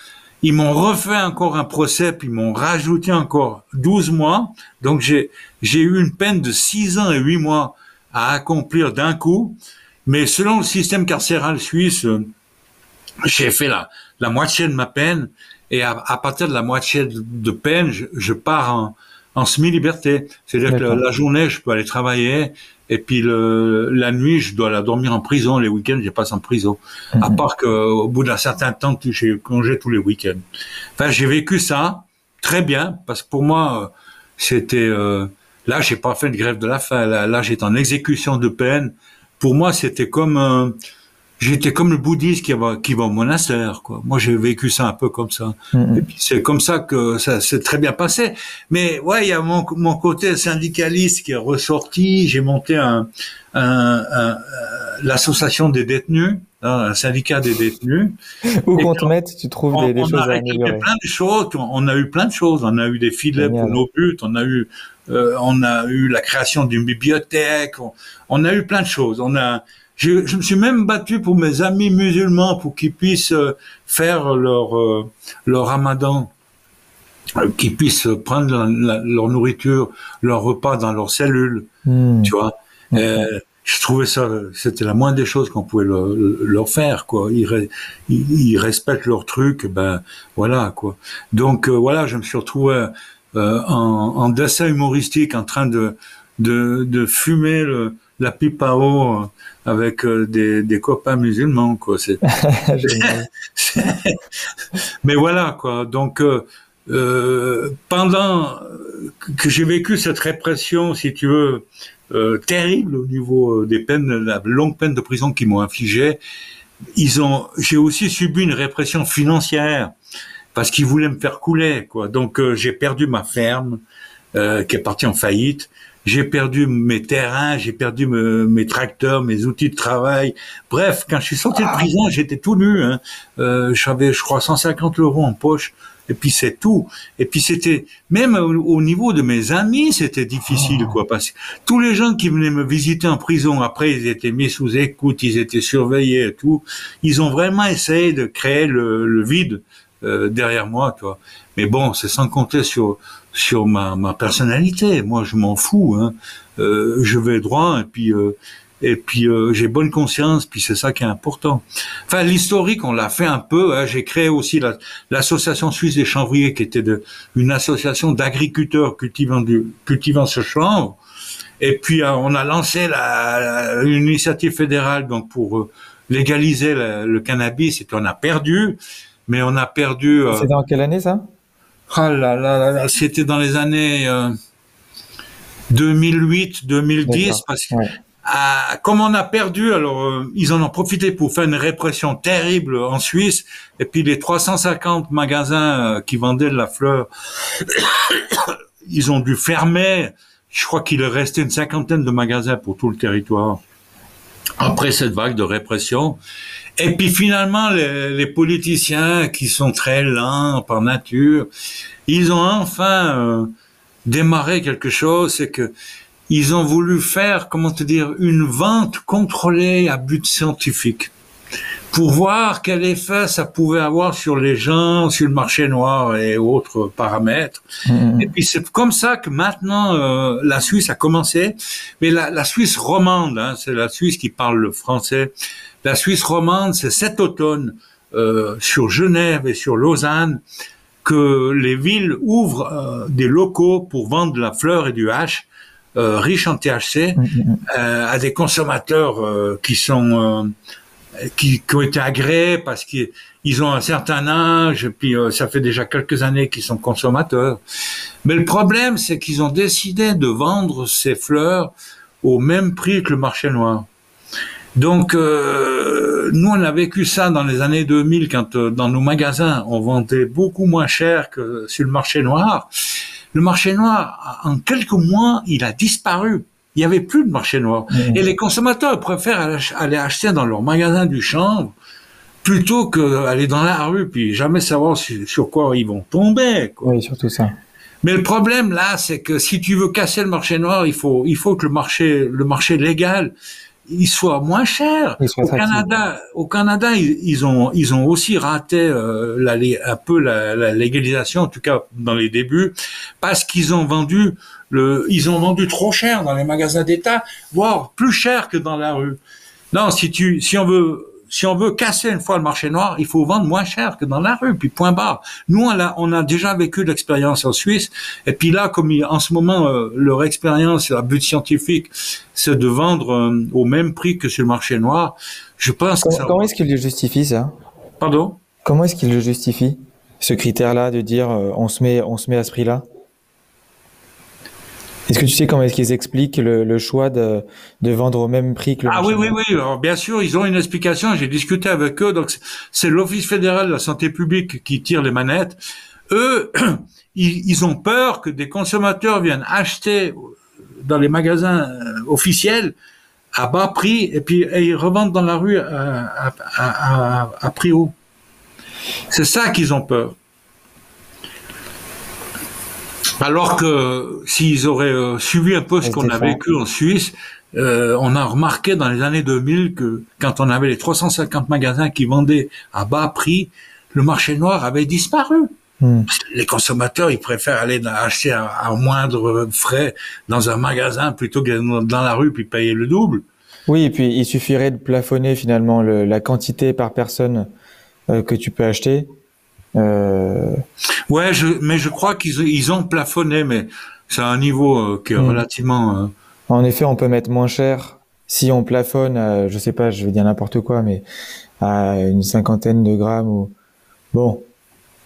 ils m'ont refait encore un procès, puis ils m'ont rajouté encore 12 mois. Donc, j'ai, j'ai eu une peine de 6 ans et 8 mois à accomplir d'un coup. Mais selon le système carcéral suisse, j'ai fait la, la moitié de ma peine. Et à, partir de la moitié de, peine, je, pars en, en semi-liberté. C'est-à-dire que la, journée, je peux aller travailler et puis le, la nuit, je dois la dormir en prison. Les week-ends, je passe en prison. À mhm. part qu'au bout d'un certain temps, j'ai congé tous les week-ends. Enfin, j'ai vécu ça très bien parce que pour moi, c'était euh, là, j'ai pas fait de grève de la faim. Là, là j'étais en exécution de peine. Pour moi, c'était comme j'étais comme le bouddhiste qui va qui va au monastère quoi. Moi j'ai vécu ça un peu comme ça. Mm-hmm. Et puis c'est comme ça que ça s'est très bien passé. Mais ouais, il y a mon, mon côté syndicaliste qui est ressorti. J'ai monté un, un, un, l'association des détenus, hein, un syndicat des détenus. Où qu'on te mette, tu trouves des, des choses à améliorer. Plein de choses. On a eu plein de choses. On a eu des filets pour nos buts. On a eu euh, on a eu la création d'une bibliothèque. On, on a eu plein de choses. On a je, je, me suis même battu pour mes amis musulmans pour qu'ils puissent euh, faire leur euh, leur ramadan, euh, qu'ils puissent prendre leur nourriture, leur repas dans leur cellule, hmm. tu vois? je trouvais ça, c'était la moindre des choses qu'on pouvait leur, leur, faire, quoi. Ils, ils, respectent leur truc, ben voilà, quoi. Donc voilà, je me suis retrouvé en, en, dessin humoristique en train de, de, de fumer le, la pipe à eau avec des, des copains musulmans quoi. C'est mais voilà quoi. Donc euh, pendant que j'ai vécu cette répression si tu veux euh, terrible au niveau des peines la longue peine de prison qu'ils m'ont infligée ils ont j'ai aussi subi une répression financière parce qu'ils voulaient me faire couler quoi. Donc euh, j'ai perdu ma ferme euh, qui est partie en faillite j'ai perdu mes terrains, j'ai perdu mes tracteurs, mes outils de travail. Bref, quand je suis sorti de prison, j'étais tout nu. Hein. Euh, J'avais, je crois, 150 euros en poche. Et puis c'est tout. Et puis c'était même au, niveau de mes amis, c'était difficile quoi parce que tous les gens qui venaient me visiter en prison après ils étaient mis sous écoute, ils étaient surveillés et tout. Ils ont vraiment essayé de créer le, le vide euh, derrière moi, toi. Mais bon, c'est sans compter sur sur ma, ma personnalité. Moi, je m'en fous. Hein. Euh, je vais droit et puis euh, et puis euh, j'ai bonne conscience. Puis c'est ça qui est important. Enfin, l'historique, on l'a fait un peu. Hein. J'ai créé aussi l'association suisse des chanvriers, qui était de, une association d'agriculteurs cultivant du cultivant ce chanvre. Et puis on a lancé la, une initiative fédérale donc pour légaliser le, cannabis et on a perdu. Mais on a perdu. C'est dans quelle année ça? Ah là là là, c'était dans les années 2008, euh, 2010, parce que ah, comme on a perdu, alors euh, ils en ont profité pour faire une répression terrible en Suisse, et puis les 350 magasins euh, qui vendaient de la fleur, ils ont dû fermer. Je crois qu'il restait une cinquantaine de magasins pour tout le territoire après cette vague de répression. Et puis finalement, les, les, politiciens qui sont très lents par nature, ils ont enfin euh, démarré quelque chose, c'est que ils ont voulu faire, comment te dire, une vente contrôlée à but scientifique pour voir quel effet ça pouvait avoir sur les gens, sur le marché noir et autres paramètres. Mmh. Et puis c'est comme ça que maintenant euh, la Suisse a commencé, mais la, la Suisse romande, hein, c'est la Suisse qui parle le français. La Suisse romande, c'est cet automne euh, sur Genève et sur Lausanne que les villes ouvrent euh, des locaux pour vendre de la fleur et du hache euh, riche en THC mmh, mmh, à des consommateurs qui sont qui, qui, ont été agréés parce qu'ils ont un certain âge, et puis euh, ça fait déjà quelques années qu'ils sont consommateurs. Mais le problème, c'est qu'ils ont décidé de vendre ces fleurs au même prix que le marché noir. Donc, euh, nous, on a vécu ça dans les années 2000, quand euh, dans nos magasins, on vendait beaucoup moins cher que sur le marché noir. Le marché noir, en quelques mois, il a disparu. Il n'y avait plus de marché noir. Mmh. Et les consommateurs préfèrent aller acheter dans leur magasin du chanvre plutôt qu'aller dans la rue puis jamais savoir sur, quoi ils vont tomber. Quoi. Oui, surtout ça. Mais le problème là, c'est que si tu veux casser le marché noir, il faut il faut que le marché le marché légal il soit moins cher. Au Canada, au Canada, ils, ont ils ont aussi raté euh, la, un peu la, la, légalisation, en tout cas dans les débuts, parce qu'ils ont vendu le, ils ont vendu trop cher dans les magasins d'État, voire plus cher que dans la rue. Non, si tu, si on veut, si on veut casser une fois le marché noir, il faut vendre moins cher que dans la rue, puis point barre. Nous, on a, on a déjà vécu l'expérience en Suisse, et puis là, comme en ce moment, euh, leur expérience à but scientifique, c'est de vendre euh, au même prix que sur le marché noir, je pense comment, que Comment est-ce qu'ils le justifient, ça? Pardon? Comment est-ce qu'ils le justifient, ce critère-là, de dire euh, on, se met, on se met à ce prix-là? Est-ce que tu sais comment est-ce qu'ils expliquent le, choix de, vendre au même prix que le Ah oui, oui, oui. Alors, bien sûr, ils ont une explication. J'ai discuté avec eux. Donc, c'est l'Office fédéral de la santé publique qui tire les manettes. Eux, ils, ont peur que des consommateurs viennent acheter dans les magasins euh, officiels à bas prix et puis ils revendent dans la rue à, à prix haut. C'est ça qu'ils ont peur. Alors que s'ils auraient euh, suivi un peu ce qu'on a vécu en Suisse, euh, on a remarqué dans les années 2000 que quand on avait les 350 magasins qui vendaient à bas prix, le marché noir avait disparu. Hmm. Les consommateurs, ils préfèrent aller acheter à, moindre frais dans un magasin plutôt que dans la rue puis payer le double. Oui, et puis il suffirait de plafonner finalement la quantité par personne euh, que tu peux acheter Euh... Ouais, je, mais je crois qu'ils ils ont plafonné, mais c'est un niveau euh, qui est Mm. relativement. euh, En effet, on peut mettre moins cher si on plafonne, à, je sais pas, je vais dire n'importe quoi, mais à une cinquantaine de grammes ou bon,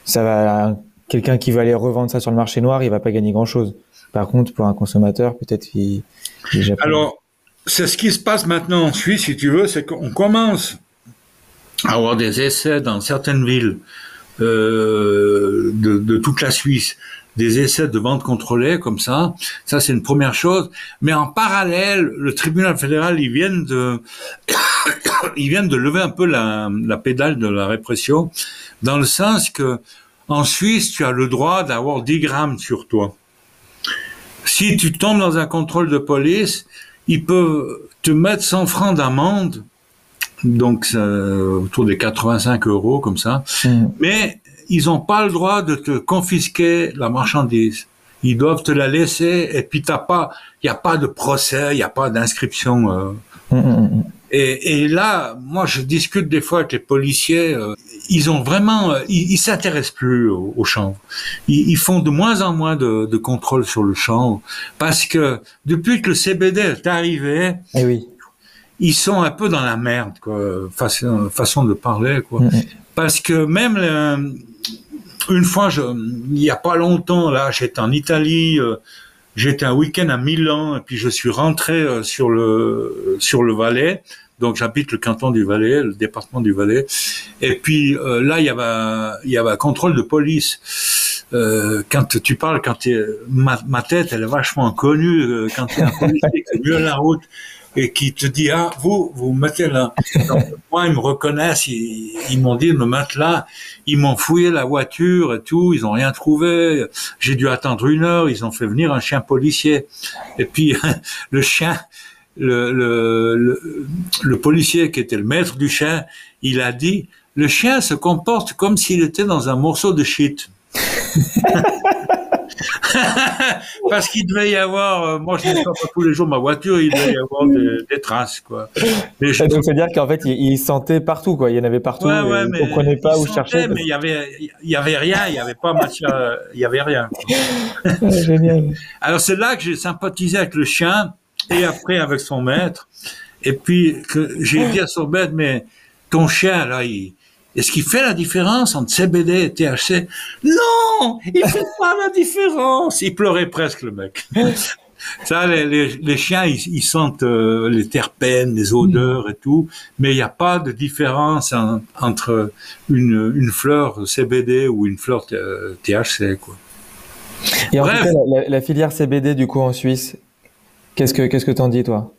ça va. Quelqu'un qui va aller revendre ça sur le marché noir, il va pas gagner grand chose. Par contre, pour un consommateur, peut-être il, il est déjà pas- Alors, c'est ce qui se passe maintenant en Suisse, si tu veux, c'est qu'on commence à avoir des essais dans certaines villes euh, de, de toute la Suisse, des essais de vente contrôlée comme ça. Ça, c'est une première chose. Mais en parallèle, le tribunal fédéral, ils viennent de, ils viennent de lever un peu la, la pédale de la répression, dans le sens que en Suisse, tu as le droit d'avoir 10 grammes sur toi. Si tu tombes dans un contrôle de police, ils peuvent te mettre 100 francs d'amende, donc c'est autour des 85 euros comme ça, Hmm. mais ils n'ont pas le droit de te confisquer la marchandise. Ils doivent te la laisser et puis t'as pas, il n'y a pas de procès, il n'y a pas d'inscription. euh. Hmm, hmm. Et, et là, moi, je discute des fois avec les policiers. euh, ils ont vraiment, euh, ils, s'intéressent plus au, au chanvre. Ils, ils font de moins en moins de, de contrôle sur le chanvre parce que depuis que le CBD est arrivé, Eh oui. Ils sont un peu dans la merde, quoi, façon, façon de parler, quoi. Parce que même le- une fois, je, il y a pas longtemps, là, j'étais en Italie, euh, j'étais un week-end à Milan, et puis je suis rentré euh, sur le sur le Valais. Donc j'habite le canton du Valais, le département du Valais. Et puis euh, là, il y avait il y avait un contrôle de police. Euh, quand tu parles, quand ma, ma tête, elle est vachement connue. euh, quand tu es un policier qui est mieux la route et qui te dit ah vous vous me mettez là. Moi ils me reconnaissent, ils, ils m'ont dit de me mettre là. Ils m'ont fouillé la voiture et tout, ils ont rien trouvé. J'ai dû attendre une heure. Ils ont fait venir un chien policier. Et puis le chien, le, le, le, le policier qui était le maître du chien, il a dit le chien se comporte comme s'il était dans un morceau de shit. Parce qu'il devait y avoir, euh, moi je ne pas tous les jours ma voiture, il devait y avoir des, des traces quoi. Mais je- Ça donc, c'est-à-dire qu'en fait, il, sentait partout, quoi. Il y en avait partout. Ouais, ouais, il mais comprenait pas où chercher. Mais il y avait, y avait rien, il y avait pas matière, il y avait rien. Ouais, génial. Alors c'est là que j'ai sympathisé avec le chien et après avec son maître. Et puis que j'ai dit à son maître, mais ton chien là, il, est-ce qu'il fait la différence entre CBD et THC Non, il fait pas la différence. Il pleurait presque le mec. Ça, les, les, les chiens, ils, ils sentent euh, les terpènes, les odeurs et tout, mais il n'y a pas de différence en- entre une, une fleur CBD ou une fleur euh, THC. Quoi. Et en Bref. tout cas, la, la- la filière CBD, du coup, en Suisse, qu'est-ce que qu'est-ce que t'en dis, toi?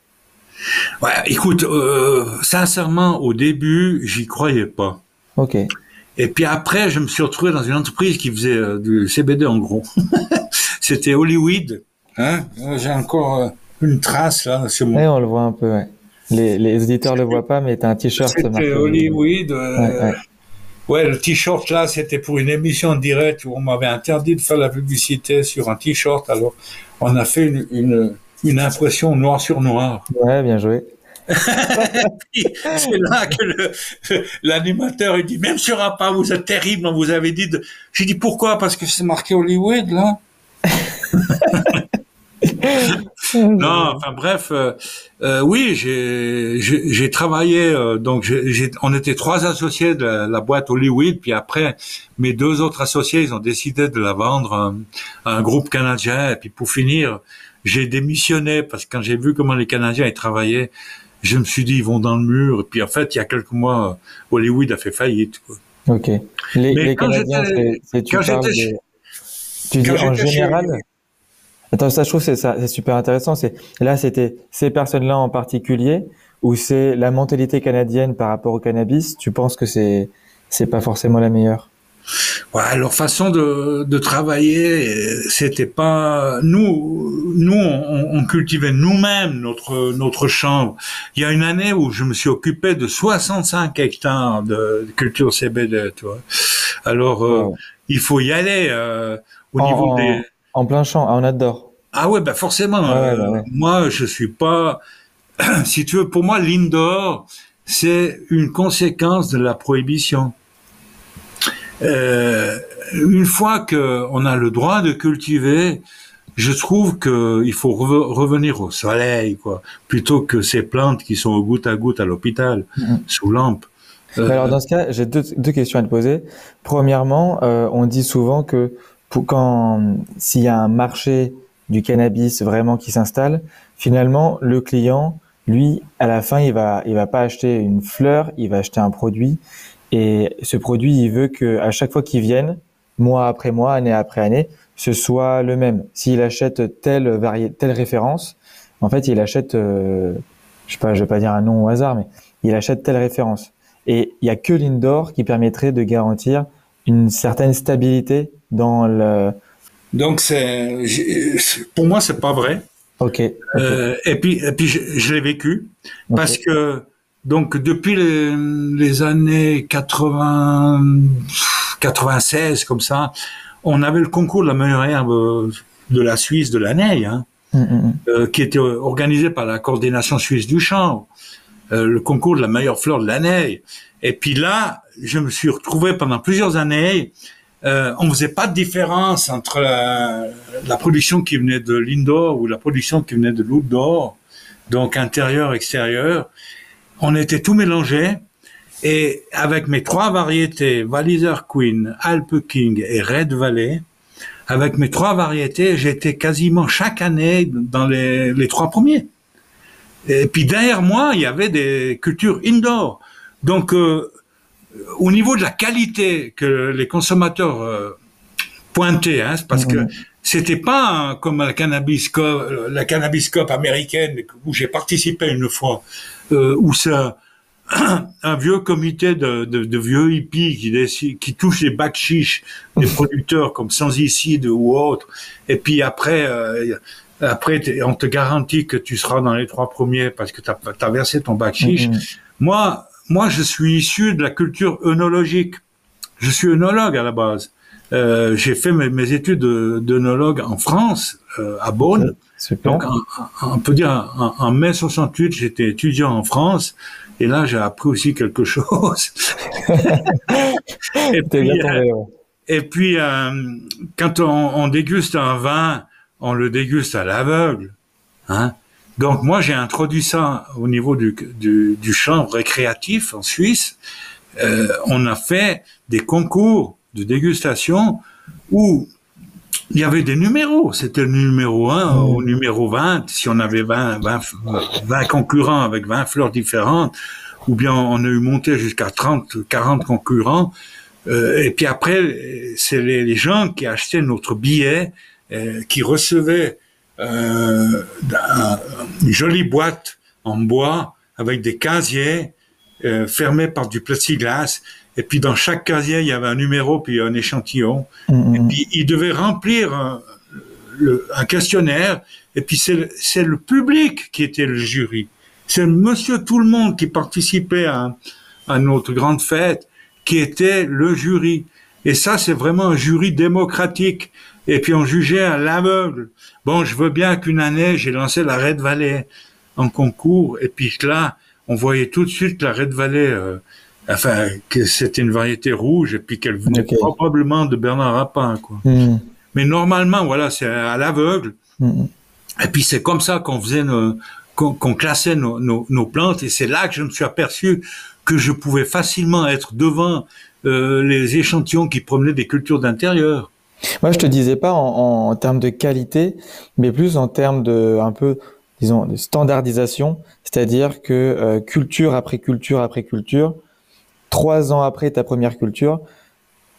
Ouais, écoute, euh, sincèrement, au début, j'y croyais pas. Ok. Et puis après, je me suis retrouvé dans une entreprise qui faisait euh, du CBD en gros. C'était Hollywood. Hein Euh, J'ai encore euh, une trace là sur mon. Ouais, on le voit un peu, ouais. Les, les auditeurs le voient pas, mais t'as un t-shirt C'était Hollywood. euh, Ouais, ouais. ouais, le t-shirt là, c'était pour une émission directe où on m'avait interdit de faire la publicité sur un t-shirt. Alors, on a fait une, une, une impression noir sur noir. Ouais, bien joué. C'est là que l'animateur il dit même sur un pas vous êtes terrible, on vous avait dit de. J'ai dit pourquoi? Parce que c'est marqué Hollywood là. Non, enfin bref, euh, euh, oui, j'ai travaillé euh, donc j'ai j'ai- on était trois associés de la, la boîte Hollywood, puis après mes deux autres associés ils ont décidé de la vendre à un groupe canadien et puis pour finir j'ai démissionné parce que quand j'ai vu comment les Canadiens ils travaillaient, je me suis dit ils vont dans le mur et puis en fait il y a quelques mois Hollywood a fait faillite. Quoi. Ok. Les, Mais les quand Canadiens, c'est- tu parles de... Tu dis en chez général. Attends, ça je trouve c'est ça, c'est super intéressant. C'est là, c'était ces personnes-là en particulier, ou c'est la mentalité canadienne par rapport au cannabis? Tu penses que c'est c'est pas forcément la meilleure? Ouais, leur façon de, de travailler, c'était pas nous. Nous, on, on cultivait nous-mêmes notre notre chambre. Il y a une année où je me suis occupé de 65 hectares de culture CBD. Tu vois. Alors, euh, Wow. il faut y aller euh, au En- niveau des. En plein champ, ah, on adore. Ah ouais, ben forcément. Ouais, euh, bah ouais. Moi, je suis pas. si tu veux, pour moi, l'indoor, c'est une conséquence de la prohibition. Euh, une fois qu'on a le droit de cultiver, je trouve qu'il faut revenir au soleil, quoi, plutôt que ces plantes qui sont au goutte à goutte à l'hôpital, mm-hmm. sous lampe. Euh, Alors dans ce cas, j'ai deux, deux, questions à te poser. Premièrement, euh, on dit souvent que pour quand s'il y a un marché du cannabis vraiment qui s'installe, finalement le client, lui, à la fin, il va il va pas acheter une fleur, il va acheter un produit et ce produit, il veut que à chaque fois qu'il vienne, mois après mois, année après année, ce soit le même. S'il achète telle variété, telle référence, en fait, il achète, euh, je sais pas, je vais pas dire un nom au hasard, mais il achète telle référence. Et il y a que l'indoor qui permettrait de garantir une certaine stabilité dans le. Donc c'est, pour moi, c'est pas vrai. Ok. Euh, et puis, et puis je, l'ai vécu parce que donc depuis les, les, années 80, 96 comme ça, on avait le concours de la meilleure herbe de la Suisse de l'année, hein, mm, mm, mm. euh, qui était organisé par la coordination suisse du champ, euh, le concours de la meilleure fleur de l'année. Et puis là, je me suis retrouvé pendant plusieurs années. Euh, on faisait pas de différence entre la, la production qui venait de l'indoor ou la production qui venait de l'outdoor, donc intérieur, extérieur. On était tout mélangé. Et avec mes trois variétés, Walliser Queen, Alpe King et Red Valley, avec mes trois variétés, j'étais quasiment chaque année dans les, les, trois premiers. Et puis derrière moi, il y avait des cultures indoor. Donc, euh, au niveau de la qualité que les consommateurs euh, pointaient, hein, parce que c'était pas comme la cannabis la cannabis américaine où j'ai participé une fois, euh, où ça un vieux comité de, de, de vieux hippies qui, décide, qui touche les bacs chiches des producteurs comme Sansicide ou autres. Et puis après, euh, après on te garantit que tu seras dans les trois premiers parce que tu as, versé ton bac chiche. Mm-hmm. Moi, moi, je suis issu de la culture œnologique. Je suis œnologue à la base. Euh, j'ai fait mes, mes études d'œnologue en France, euh, à Donc, on peut dire, en, en mai 68, j'étais étudiant en France. Et là, j'ai appris aussi quelque chose. et, puis, euh, et puis, euh, quand on, on, déguste un vin, on le déguste à l'aveugle. Hein Donc moi, j'ai introduit ça au niveau du, du, du champ récréatif en Suisse. Euh, on a fait des concours de dégustation où il y avait des numéros. C'était le numéro 1 au numéro 20. Si on avait 20, 20, 20 concurrents avec 20 fleurs différentes, ou bien on a eu monté jusqu'à 30, 40 concurrents. Euh, et puis après, c'est les, les, gens qui achetaient notre billet, euh, qui recevaient euh, une jolie boîte en bois avec des casiers euh, fermés par du plexiglas et puis dans chaque casier, il y avait un numéro puis un échantillon. Mm-hmm. Et puis ils devaient remplir un, le, un questionnaire. Et puis c'est le public qui était le jury. C'est Monsieur tout le monde qui participait à, à notre grande fête qui était le jury. Et ça, c'est vraiment un jury démocratique. Et puis on jugeait à l'aveugle. Bon, je veux bien qu'une année, j'ai lancé la Red Valley en concours. Et puis là, on voyait tout de suite la Red Valley euh, enfin que c'était une variété rouge et puis qu'elle venait probablement de Bernard Rapin quoi. Hmm. Mais normalement voilà c'est à l'aveugle. Hmm. Et puis c'est comme ça qu'on faisait qu'on classait nos, nos, nos, plantes et c'est là que je me suis aperçu que je pouvais facilement être devant euh, les échantillons qui promenaient des cultures d'intérieur. Moi, je te disais pas en, en, termes de qualité, mais plus en termes de un peu, disons, de standardisation, c'est-à-dire que euh, culture après culture après culture, trois ans après ta première culture,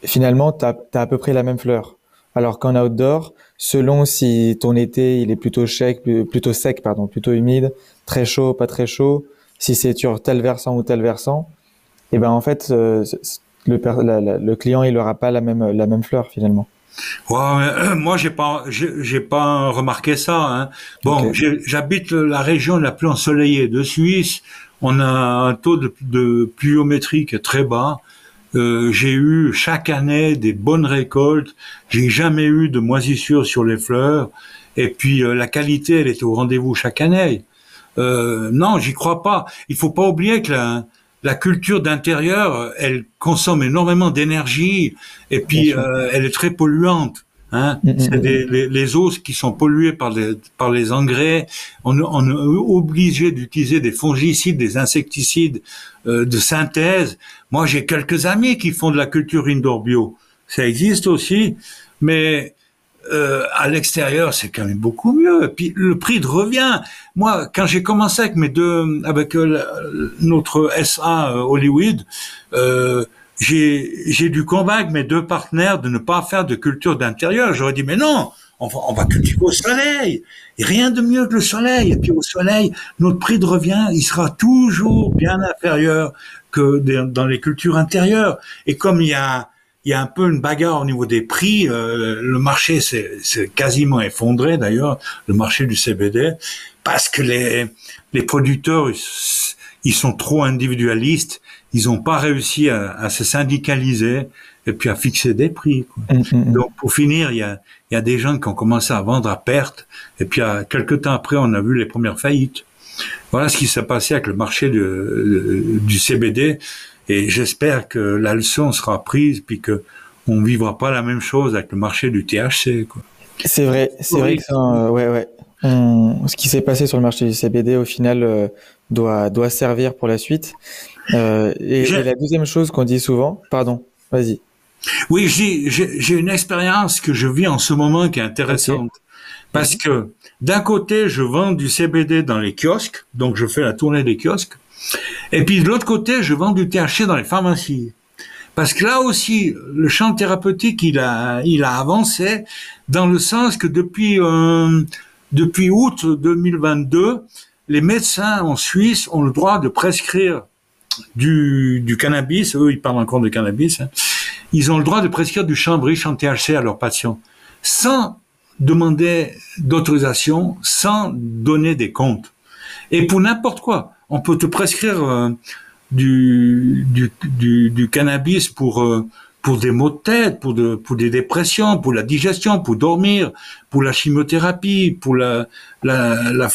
finalement, tu as, à peu près la même fleur. Alors qu'en outdoor, selon si ton été il est plutôt sec, plutôt sec, pardon, plutôt humide, très chaud, pas très chaud, si c'est sur tel versant ou tel versant, et eh ben en fait, euh, le, le client il aura pas la même la même fleur finalement. Ouais, euh, moi j'ai pas j'ai pas remarqué ça. Hein. Bon, j'habite la région la plus ensoleillée de Suisse on a un taux de, de pluviométrie qui est très bas. Euh, j'ai eu chaque année des bonnes récoltes. J'ai jamais eu de moisissure sur les fleurs. Et puis euh, la qualité, elle est au rendez-vous chaque année. Euh, non, j'y crois pas. Il faut pas oublier que la, la culture d'intérieur, elle consomme énormément d'énergie et puis euh, elle est très polluante. Hein. Mm, mm, c'est mm. les, les, eaux qui sont polluées par les, par les engrais. On, on est obligé d'utiliser des fongicides, des insecticides euh, de synthèse. Moi, j'ai quelques amis qui font de la culture indoor bio. Ça existe aussi, mais euh, à l'extérieur, c'est quand même beaucoup mieux. Et puis le prix de revient. Moi, quand j'ai commencé avec mes deux, avec euh, notre SA Hollywood, euh, j'ai dû convaincre mes deux partenaires de ne pas faire de culture d'intérieur. J'aurais dit mais non, on va, on va cultiver au soleil. Rien de mieux que le soleil. Et puis au soleil, notre prix de revient, il sera toujours bien inférieur que dans les cultures intérieures. Et comme il y a il y a un peu une bagarre au niveau des prix. Euh, le marché s'est quasiment effondré d'ailleurs, le marché du CBD, parce que les, les producteurs, ils sont trop individualistes. Ils n'ont pas réussi à, à, se syndicaliser et puis à fixer des prix. Quoi. Mm, mm, mm. Donc pour finir, il y a, y a des gens qui ont commencé à vendre à perte. Et puis à, quelques temps après, on a vu les premières faillites. Voilà ce qui s'est passé avec le marché du, du CBD. Et j'espère que la leçon sera prise, puis que on vivra pas la même chose avec le marché du THC. C'est vrai, c'est vrai que euh, ouais, ouais. ce qui s'est passé sur le marché du CBD, au final, euh, doit, doit servir pour la suite. Euh, et, la deuxième chose qu'on dit souvent, pardon, vas-y. Oui, j'ai une expérience que je vis en ce moment qui est intéressante. Parce que d'un côté, je vends du CBD dans les kiosques, donc je fais la tournée des kiosques. Et puis de l'autre côté, je vends du THC dans les pharmacies. Parce que là aussi, le champ thérapeutique, il a, il a avancé dans le sens que depuis, euh, depuis août 2022, les médecins en Suisse ont le droit de prescrire du, cannabis. Eux, ils parlent encore de cannabis. Hein. Ils ont le droit de prescrire du champ riche en THC à leurs patients, sans demander d'autorisation, sans donner des comptes. Et pour n'importe quoi on peut te prescrire euh, du, cannabis pour euh, pour des maux de tête, pour de, pour des dépressions, pour la digestion, pour dormir, pour la chimiothérapie, pour la, la, la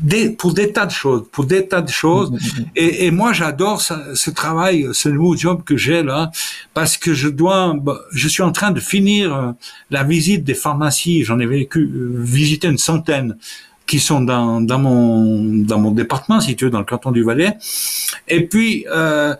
des, pour des tas de choses, pour des tas de choses. Mm, mm, mm. Et, et moi, j'adore ce, travail, ce nouveau job que j'ai là, parce que je dois, bah, je suis en train de finir euh, la visite des pharmacies. J'en ai vécu, visité une centaine qui sont dans, dans mon dans mon département, si tu veux, dans le canton du Valais. Et puis euh,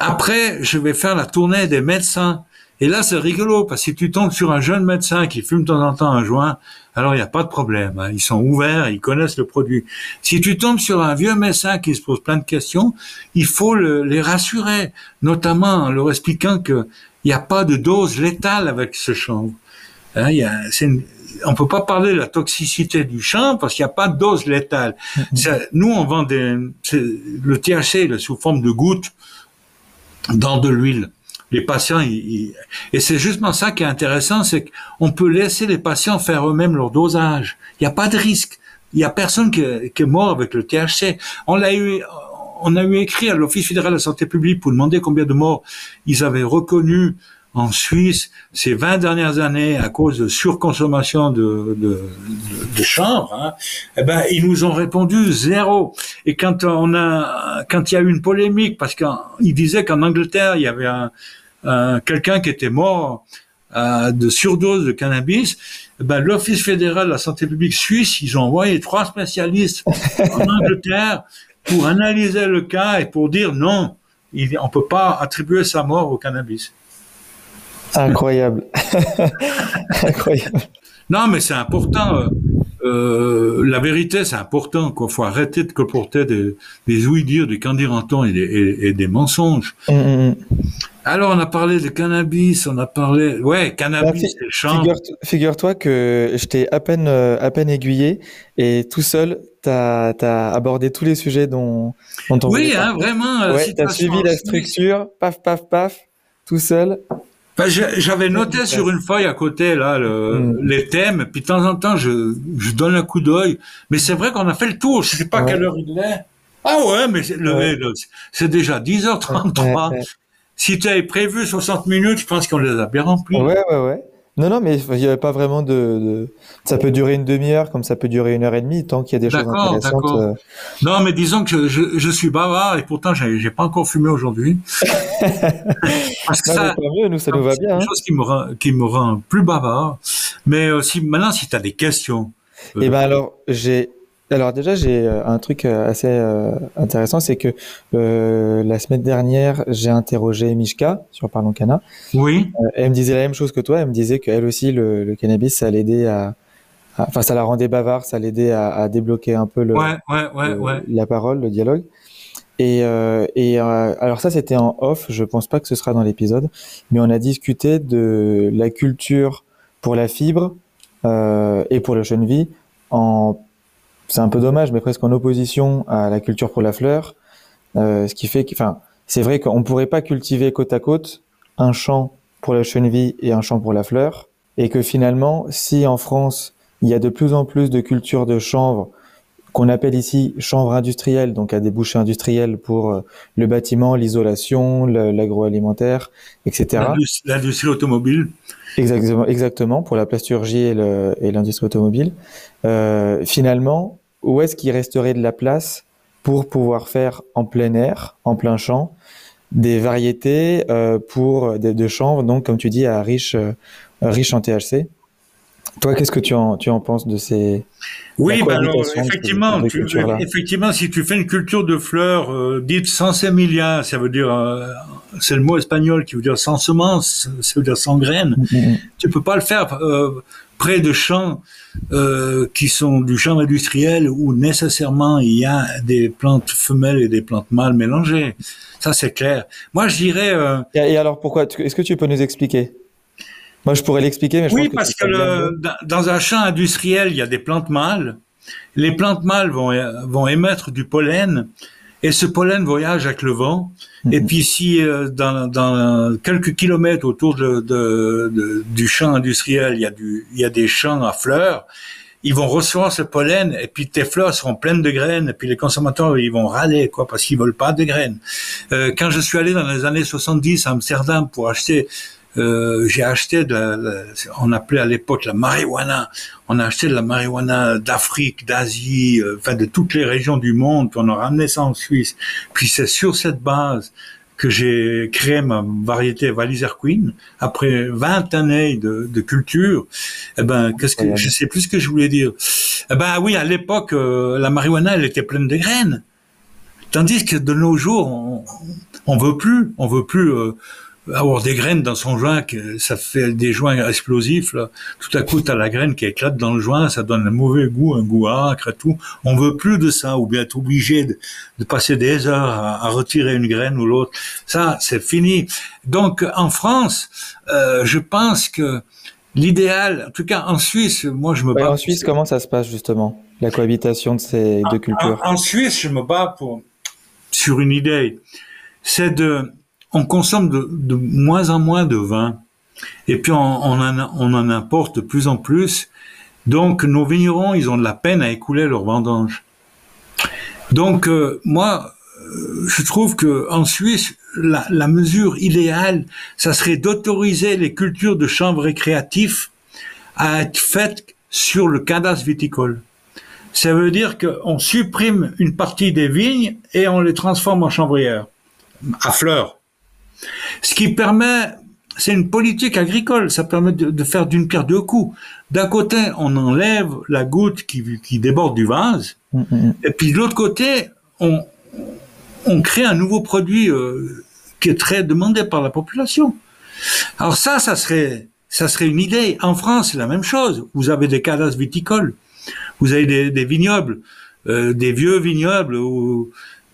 après, je vais faire la tournée des médecins. Et là, c'est rigolo parce que si tu tombes sur un jeune médecin qui fume de temps en temps un joint, alors il n'y a pas de problème. Hein. Ils sont ouverts, ils connaissent le produit. Si tu tombes sur un vieux médecin qui se pose plein de questions, il faut le, les rassurer, notamment en leur expliquant que il n'y a pas de dose létale avec ce chanvre. Hein, y a, une, on peut pas parler de la toxicité du champ parce qu'il n'y a pas de dose létale. Mm-hmm. nous, on vend des, le THC sous forme de gouttes dans de l'huile. Les patients, et c'est justement ça qui est intéressant, c'est qu'on peut laisser les patients faire eux-mêmes leur dosage. Il n'y a pas de risque. Il n'y a personne qui, qui, est mort avec le THC. On l'a eu, on a eu écrit à l'Office fédéral de la santé publique pour demander combien de morts ils avaient reconnu en Suisse ces 20 dernières années à cause de surconsommation de, de, de, chanvre, hein, eh ben ils nous ont répondu zéro. Et quand on a, quand il y a eu une polémique, parce qu'ils disaient qu'en Angleterre il y avait un, quelqu'un qui était mort euh, de surdose de cannabis, eh ben l'Office fédéral de la santé publique suisse, ils ont envoyé trois spécialistes en Angleterre pour analyser le cas et pour dire non, il, on peut pas attribuer sa mort au cannabis. Incroyable. Incroyable. Non, mais c'est important. Euh, euh la vérité, c'est important. Il faut arrêter de colporter des, des ouï-dire, des candirantons et des, et, des mensonges. Mm, mm, mm. Alors, on a parlé de cannabis, on a parlé... Ouais, cannabis, bah, champ. Figure-toi que je t'ai à peine, euh, à peine aiguillé et tout seul, tu as, abordé tous les sujets dont, dont on Oui, hein, vraiment. Ouais, tu as suivi la structure, paf, paf, paf, tout seul. Ben, j'avais noté sur une feuille à côté là mm. les thèmes, puis de temps en temps je, je donne un coup d'œil. Mais c'est vrai qu'on a fait le tour. Je sais pas quelle heure il est. Ah ouais, mais c'est déjà 10h33. si tu avais prévu 60 minutes, je pense qu'on les a bien remplis. Ouais, ouais, ouais. Non, non, mais il n'y avait pas vraiment de, Ça peut durer une demi-heure, comme ça peut durer une heure et demie, tant qu'il y a des choses intéressantes. Euh. Non, mais disons que je, je, suis bavard et pourtant j'ai pas encore fumé aujourd'hui. Parce que ça, mieux, nous ça nous va bien. C'est une hein. chose qui me rend, qui me rend plus bavard. Mais euh, si maintenant, si tu as des questions. Eh ben alors, j'ai alors déjà, j'ai euh, un truc euh, assez euh, intéressant, c'est que la semaine dernière, j'ai interrogé Mishka sur Parlons Cana. Oui. elle me disait la même chose que toi. Elle me disait qu'elle aussi, le, cannabis, ça l'aidait à, enfin, ça la rendait bavard, ça l'aidait à, à, débloquer un peu le, ouais, ouais, ouais, la parole, le dialogue. Et, et alors ça, c'était en off. Je pense pas que ce sera dans l'épisode, mais on a discuté de la culture pour la fibre et pour le vie en c'est un peu dommage, mais presque en opposition à la culture pour la fleur. Euh, ce qui fait que, enfin, c'est vrai qu'on ne pourrait pas cultiver côte à côte un champ pour la chenille et un champ pour la fleur, et que finalement, si en France il y a de plus en plus de cultures de chanvre qu'on appelle ici chanvre industrielle, donc à des bouchées industrielles pour euh, le bâtiment, l'isolation, l'agroalimentaire, etc. L'industrie automobile. Exactement, exactement pour la plasturgie et l'industrie automobile. Euh, finalement, où est-ce qu'il resterait de la place pour pouvoir faire en plein air, en plein champ, des variétés euh, pour de, de chanvre, donc comme tu dis, à riche, euh, riche en THC. Toi, qu'est-ce que tu en, tu en penses de ces Oui, bah alors, effectivement, effectivement, si tu fais une culture de fleurs euh, dite sans sémilia, ça veut dire, euh, c'est le mot espagnol qui veut dire sans semence, ça veut dire sans graines. Mm, mm, mm. Tu peux pas le faire euh, près de champs euh, qui sont du champ industriel où nécessairement il y a des plantes femelles et des plantes mâles mélangées. Ça, c'est clair. Moi, je dirais. Et alors, pourquoi Est-ce que tu peux nous expliquer? Moi, je pourrais l'expliquer, mais je oui, pense parce que, le, dans un champ industriel, il y a des plantes mâles. Les plantes mâles vont, vont émettre du pollen, et ce pollen voyage avec le vent. Et mhm. puis, si euh, dans, dans, quelques kilomètres autour de, de, de, du champ industriel, il y, a du, il y a des champs à fleurs, ils vont recevoir ce pollen, et puis tes fleurs seront pleines de graines, et puis les consommateurs, ils vont râler, quoi, parce qu'ils veulent pas de graines. Euh, quand je suis allé dans les années 70 à Amsterdam pour acheter euh, j'ai acheté de la, on appelait à l'époque la marijuana. On a acheté de la marijuana d'Afrique, d'Asie, euh, enfin de toutes les régions du monde. Puis on a ramené ça en Suisse. Puis c'est sur cette base que j'ai créé ma variété Walliser Queen après 20 années de, de culture. Eh ben, qu'est-ce que je sais plus ce que je voulais dire. Eh ben oui, à l'époque, euh, la marijuana, elle était pleine de graines. Tandis que de nos jours, on, on veut plus, on veut plus. Euh, avoir des graines dans son joint, que ça fait des joints explosifs. Là. Tout à coup, tu as la graine qui éclate dans le joint, ça donne un mauvais goût, un goût acre et tout. On veut plus de ça, ou bien être obligé de, de, passer des heures à, retirer une graine ou l'autre. Ça, c'est fini. Donc, en France, euh, je pense que l'idéal, en tout cas en Suisse, moi je me bats. En Suisse, comment ça se passe justement, la cohabitation de ces deux cultures en, en Suisse, je me bats pour sur une idée, c'est de on consomme de, moins en moins de vin. Et puis on, en, on en importe de plus en plus. Donc nos vignerons, ils ont de la peine à écouler leurs vendanges. Donc euh, moi, euh, je trouve que en Suisse, la, la mesure idéale, ça serait d'autoriser les cultures de chanvre récréatifs à être faites sur le cadastre viticole. Ça veut dire qu'on supprime une partie des vignes et on les transforme en chanvrières à fleurs. Ce qui permet, c'est une politique agricole, ça permet de, faire d'une pierre deux coups. D'un côté, on enlève la goutte qui, qui déborde du vase, mm, mm, mm. et puis de l'autre côté, on, on crée un nouveau produit euh, qui est très demandé par la population. Alors ça, ça serait, ça serait une idée. En France, c'est la même chose. Vous avez des cadastres viticoles, vous avez des, des vignobles, euh, des vieux vignobles où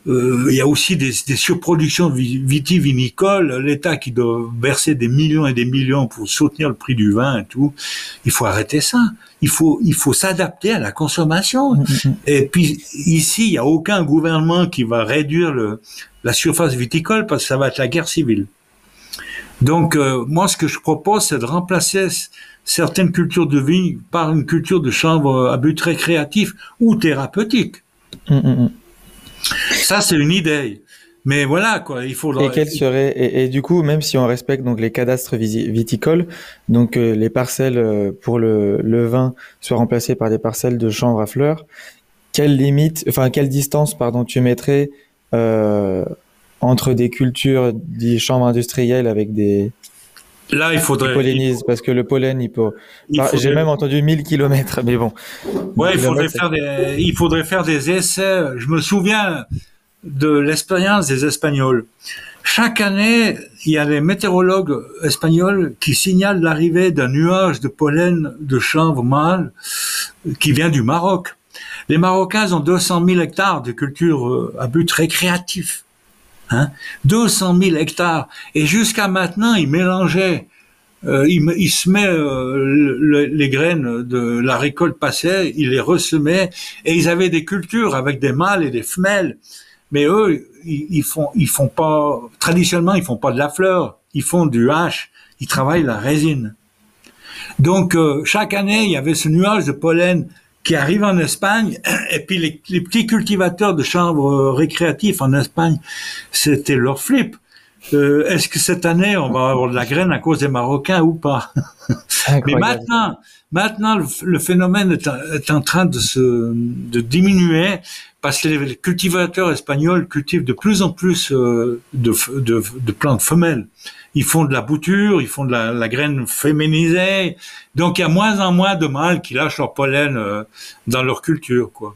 il y a aussi des, des surproductions vitivinicoles, l'État qui doit verser des millions et des millions pour soutenir le prix du vin et tout. Il faut arrêter ça. Il faut, il faut s'adapter à la consommation. Mm, mm, mm. Et puis ici, il n'y a aucun gouvernement qui va réduire le, la surface viticole parce que ça va être la guerre civile. Donc euh, moi, ce que je propose, c'est de remplacer certaines cultures de vigne par une culture de chanvre à but récréatif ou thérapeutique. Ça, c'est une idée. Mais voilà, quoi, il faudra. Et quel serait et, et, du coup, même si on respecte donc les cadastres viticoles, donc euh, les parcelles euh, pour le, le vin soient remplacées par des parcelles de chanvre à fleurs, quelle limite, enfin quelle distance, pardon, tu mettrais euh, entre des cultures des chambres industrielles avec des Là, il faudrait. Pollinisme, parce que le pollen, il peut. J'ai même entendu 1000 kilomètres, mais bon. Ouais, il faudrait faire des, il faudrait faire des essais. Je me souviens de l'expérience des Espagnols. Chaque année, il y a des météorologues espagnols qui signalent l'arrivée d'un nuage de pollen de chanvre mâle qui vient du Maroc. Les Marocains ont 200 000 hectares de culture euh, à but récréatif. Hein? 200 000 hectares. Et jusqu'à maintenant, ils mélangeaient, euh, ils, se met euh, les graines de la récolte passée, ils les ressemaient, et ils avaient des cultures avec des mâles et des femelles. Mais eux, ils, ils font, ils font pas, traditionnellement, ils font pas de la fleur, ils font du hache, ils travaillent la résine. Donc, euh, chaque année, il y avait ce nuage de pollen qui arrive en Espagne, et puis les, les petits cultivateurs de chanvre récréatifs en Espagne, c'était leur flip. Euh, Est-ce que cette année on va avoir de la graine à cause des Marocains ou pas? Mais maintenant, maintenant le, phénomène est, est, en train de se de diminuer parce que les cultivateurs espagnols cultivent de plus en plus euh, de, de, de plantes femelles ils font de la bouture, ils font de la, la, graine féminisée. Donc il y a moins en moins de mâles qui lâchent leur pollen euh, dans leur culture, quoi.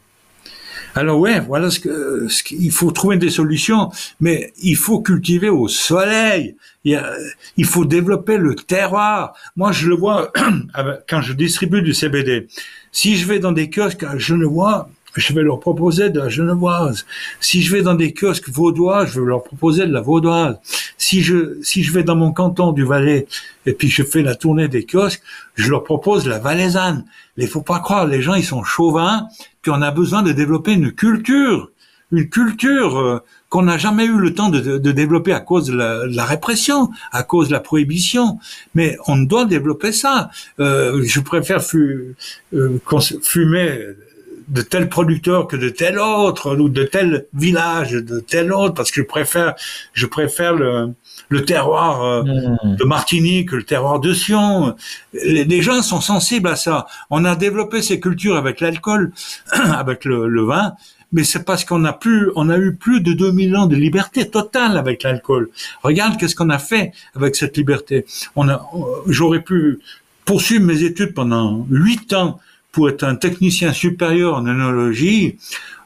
Alors ouais, voilà ce que, ce qu'il faut trouver des solutions, mais il faut cultiver au soleil. Il, a, il faut développer le terroir. Moi, je le vois quand je distribue du CBD. Si je vais dans des kiosques à Genevois, je vais leur proposer de la genevoise. Si je vais dans des kiosques vaudois, je vais leur proposer de la vaudoise. Si je, si je vais dans mon canton du Valais et puis je fais la tournée des kiosques, je leur propose la valaisanne. Mais faut pas croire, les gens ils sont chauvins, puis on a besoin de développer une culture, une culture euh, qu'on n'a jamais eu le temps de, de, développer à cause de la, de la, répression, à cause de la prohibition. Mais on doit développer ça. Euh, je préfère fu, euh, fumer de tel producteur que de tel autre ou de tel village de tel autre parce que je préfère je préfère le, le terroir euh, mmh. de Martinique, le terroir de Sion. Les, les, gens sont sensibles à ça. On a développé ces cultures avec l'alcool, avec le, le, vin, mais c'est parce qu'on a plus, on a eu plus de 2000 ans de liberté totale avec l'alcool. Regarde qu'est-ce qu'on a fait avec cette liberté. On a, j'aurais pu poursuivre mes études pendant huit ans pour être un technicien supérieur en œnologie.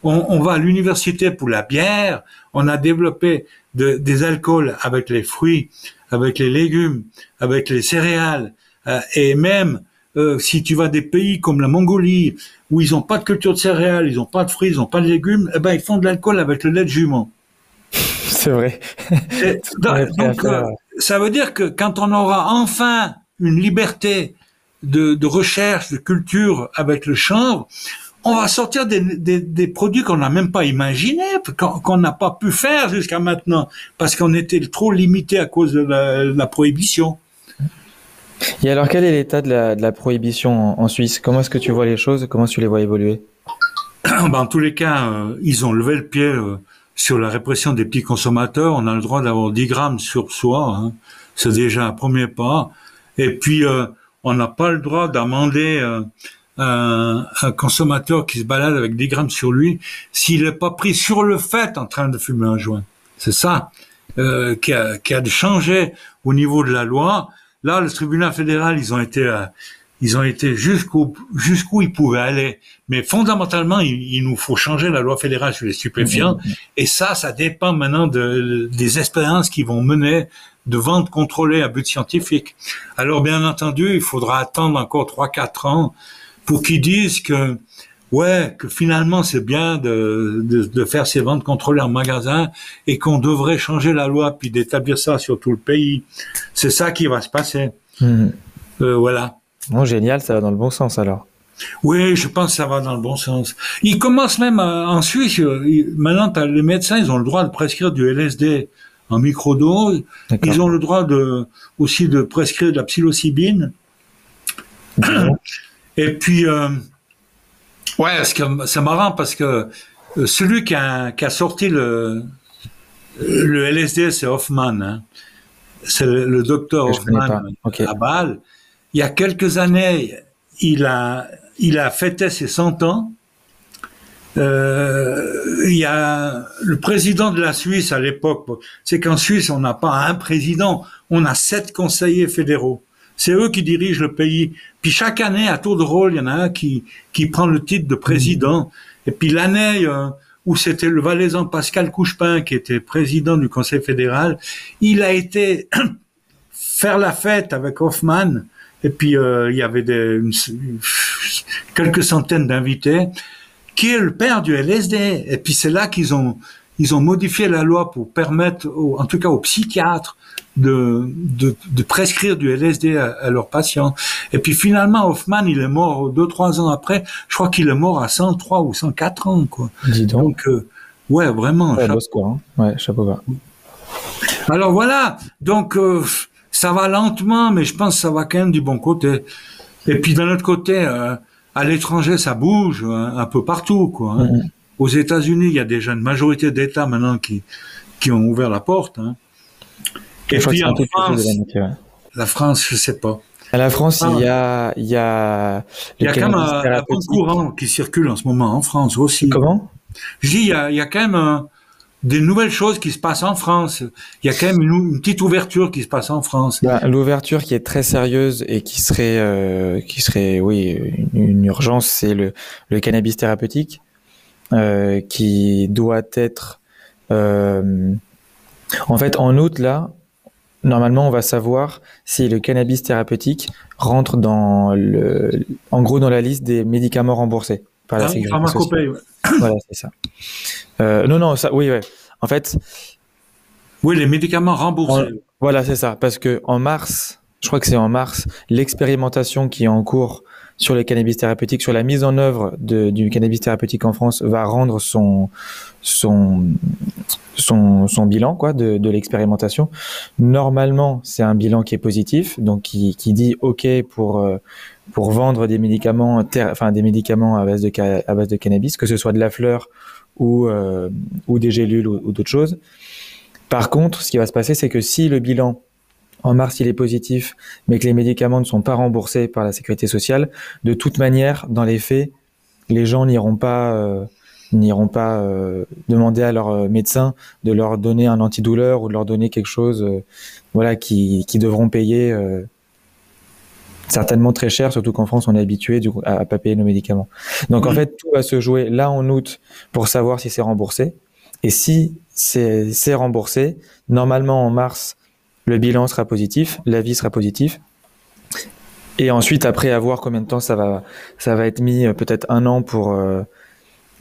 On, on va à l'université pour la bière. On a développé de, des alcools avec les fruits, avec les légumes, avec les céréales. Euh, et même euh, si tu vas des pays comme la Mongolie, où ils n'ont pas de culture de céréales, ils n'ont pas de fruits, ils n'ont pas de légumes, eh ben ils font de l'alcool avec le lait de jument. C'est vrai. donc, euh, ça veut dire que quand on aura enfin une liberté de, de recherche, de culture avec le chanvre, on va sortir des, des, des produits qu'on n'a même pas imaginés, qu'on n'a pas pu faire jusqu'à maintenant, parce qu'on était trop limité à cause de la, la, prohibition. Et alors, quel est l'état de la, de la prohibition en, en Suisse? Comment est-ce que tu vois les choses? Comment tu les vois évoluer? Ben, En tous les cas, euh, ils ont levé le pied euh, sur la répression des petits consommateurs. On a le droit d'avoir 10 grammes sur soi. Hein. C'est déjà un premier pas. Et puis, euh, on n'a pas le droit d'amender euh, un, un, consommateur qui se balade avec 10 grammes sur lui s'il n'est pas pris sur le fait en train de fumer un joint. C'est ça euh, qui, a, qui a changé au niveau de la loi. Là, le tribunal fédéral, ils ont été euh, ils ont été jusqu'où jusqu'où ils pouvaient aller. Mais fondamentalement, il, il, nous faut changer la loi fédérale sur les stupéfiants. Mmh. Et ça, ça dépend maintenant de, des expériences qui vont mener de vente contrôlée à but scientifique. Alors bien entendu, il faudra attendre encore trois quatre ans pour qu'ils disent que ouais que finalement c'est bien de, de, de, faire ces ventes contrôlées en magasin et qu'on devrait changer la loi puis d'établir ça sur tout le pays. C'est ça qui va se passer. Mmh. Euh, voilà. Bon, génial, ça va dans le bon sens alors. Oui, je pense que ça va dans le bon sens. Ils commencent même à, en Suisse. Maintenant, les médecins, ils ont le droit de prescrire du LSD en microdose. Ils ont le droit de, aussi de prescrire de la psilocybine. Et puis, euh, ouais, c'est marrant parce que euh, celui qui a, qui a sorti le, le LSD, c'est Hoffman. Hein. C'est le, docteur Hoffman à Bâle. Il y a quelques années, il a, il a fêté ses 100 ans. Euh, il y a le président de la Suisse à l'époque. C'est qu'en Suisse, on n'a pas un président, on a sept conseillers fédéraux. C'est eux qui dirigent le pays. Puis chaque année, à tour de rôle, il y en a un qui, qui prend le titre de président. Et puis l'année euh, où c'était le valaisan Pascal Couchepin qui était président du Conseil fédéral, il a été faire la fête avec Hoffman. Et puis euh, il y avait des, quelques centaines d'invités, qui est le père du LSD. Et puis c'est là qu'ils ont ils ont modifié la loi pour permettre, en tout cas aux psychiatres, de, de, de, prescrire du LSD à, leurs patients. Et puis finalement, Hoffman, il est mort deux, trois ans après. Je crois qu'il est mort à 103 ou 104 ans, quoi. Dis donc. donc euh, ouais, vraiment. Ouais, chapeau. Hein. Ouais, chapeau bas. Alors voilà. Donc, euh, ça va lentement, mais je pense que ça va quand même du bon côté. Et puis d'un autre côté, euh, à l'étranger, ça bouge hein, un peu partout, quoi. Hein. Mm-hmm. Aux États-Unis, il y a déjà une majorité d'États maintenant qui, qui ont ouvert la porte. Hein. Et puis en France, la France, je sais pas. À la France, il y a, il y a, il y a quand même un, bon courant qui circule en ce moment en France aussi. Comment? Je dis, il y a, il y a quand même des nouvelles choses qui se passent en France. Il y a quand même une, petite ouverture qui se passe en France. Bah, L'ouverture qui est très sérieuse et qui serait, euh, qui serait, oui, une, une urgence, c'est le, le cannabis thérapeutique. Euh, qui doit être euh, en fait en août là normalement on va savoir si le cannabis thérapeutique rentre dans le en gros dans la liste des médicaments remboursés par la ah, sécurité sociale. Voilà, c'est ça. Euh, non non ça oui ouais. En fait oui, les médicaments remboursés. voilà, c'est ça parce que en mars, je crois que c'est en mars, l'expérimentation qui est en cours sur le cannabis thérapeutique, sur la mise en œuvre de, du cannabis thérapeutique en France, va rendre son son son, son bilan quoi de, de l'expérimentation. Normalement, c'est un bilan qui est positif, donc qui, qui dit OK pour euh, pour vendre des médicaments, enfin des médicaments à base de cannabis, que ce soit de la fleur ou euh, ou des gélules ou d'autres choses. Par contre, ce qui va se passer, c'est que si le bilan en mars il est positif, mais que les médicaments ne sont pas remboursés par la sécurité sociale, de toute manière, dans les faits, les gens n'iront pas euh, n'iront pas euh, demander à leur euh, médecin de leur donner un antidouleur ou de leur donner quelque chose, voilà, qui, qui devront payer certainement très cher, surtout qu'en France on est habitué du à, à pas payer nos médicaments. Donc en fait tout va se jouer là en août pour savoir si c'est remboursé. Et si c'est remboursé, normalement en mars le bilan sera positif, l'avis sera positif. Et ensuite, après, à voir combien de temps ça va, ça va être mis, euh, peut-être un an pour, euh,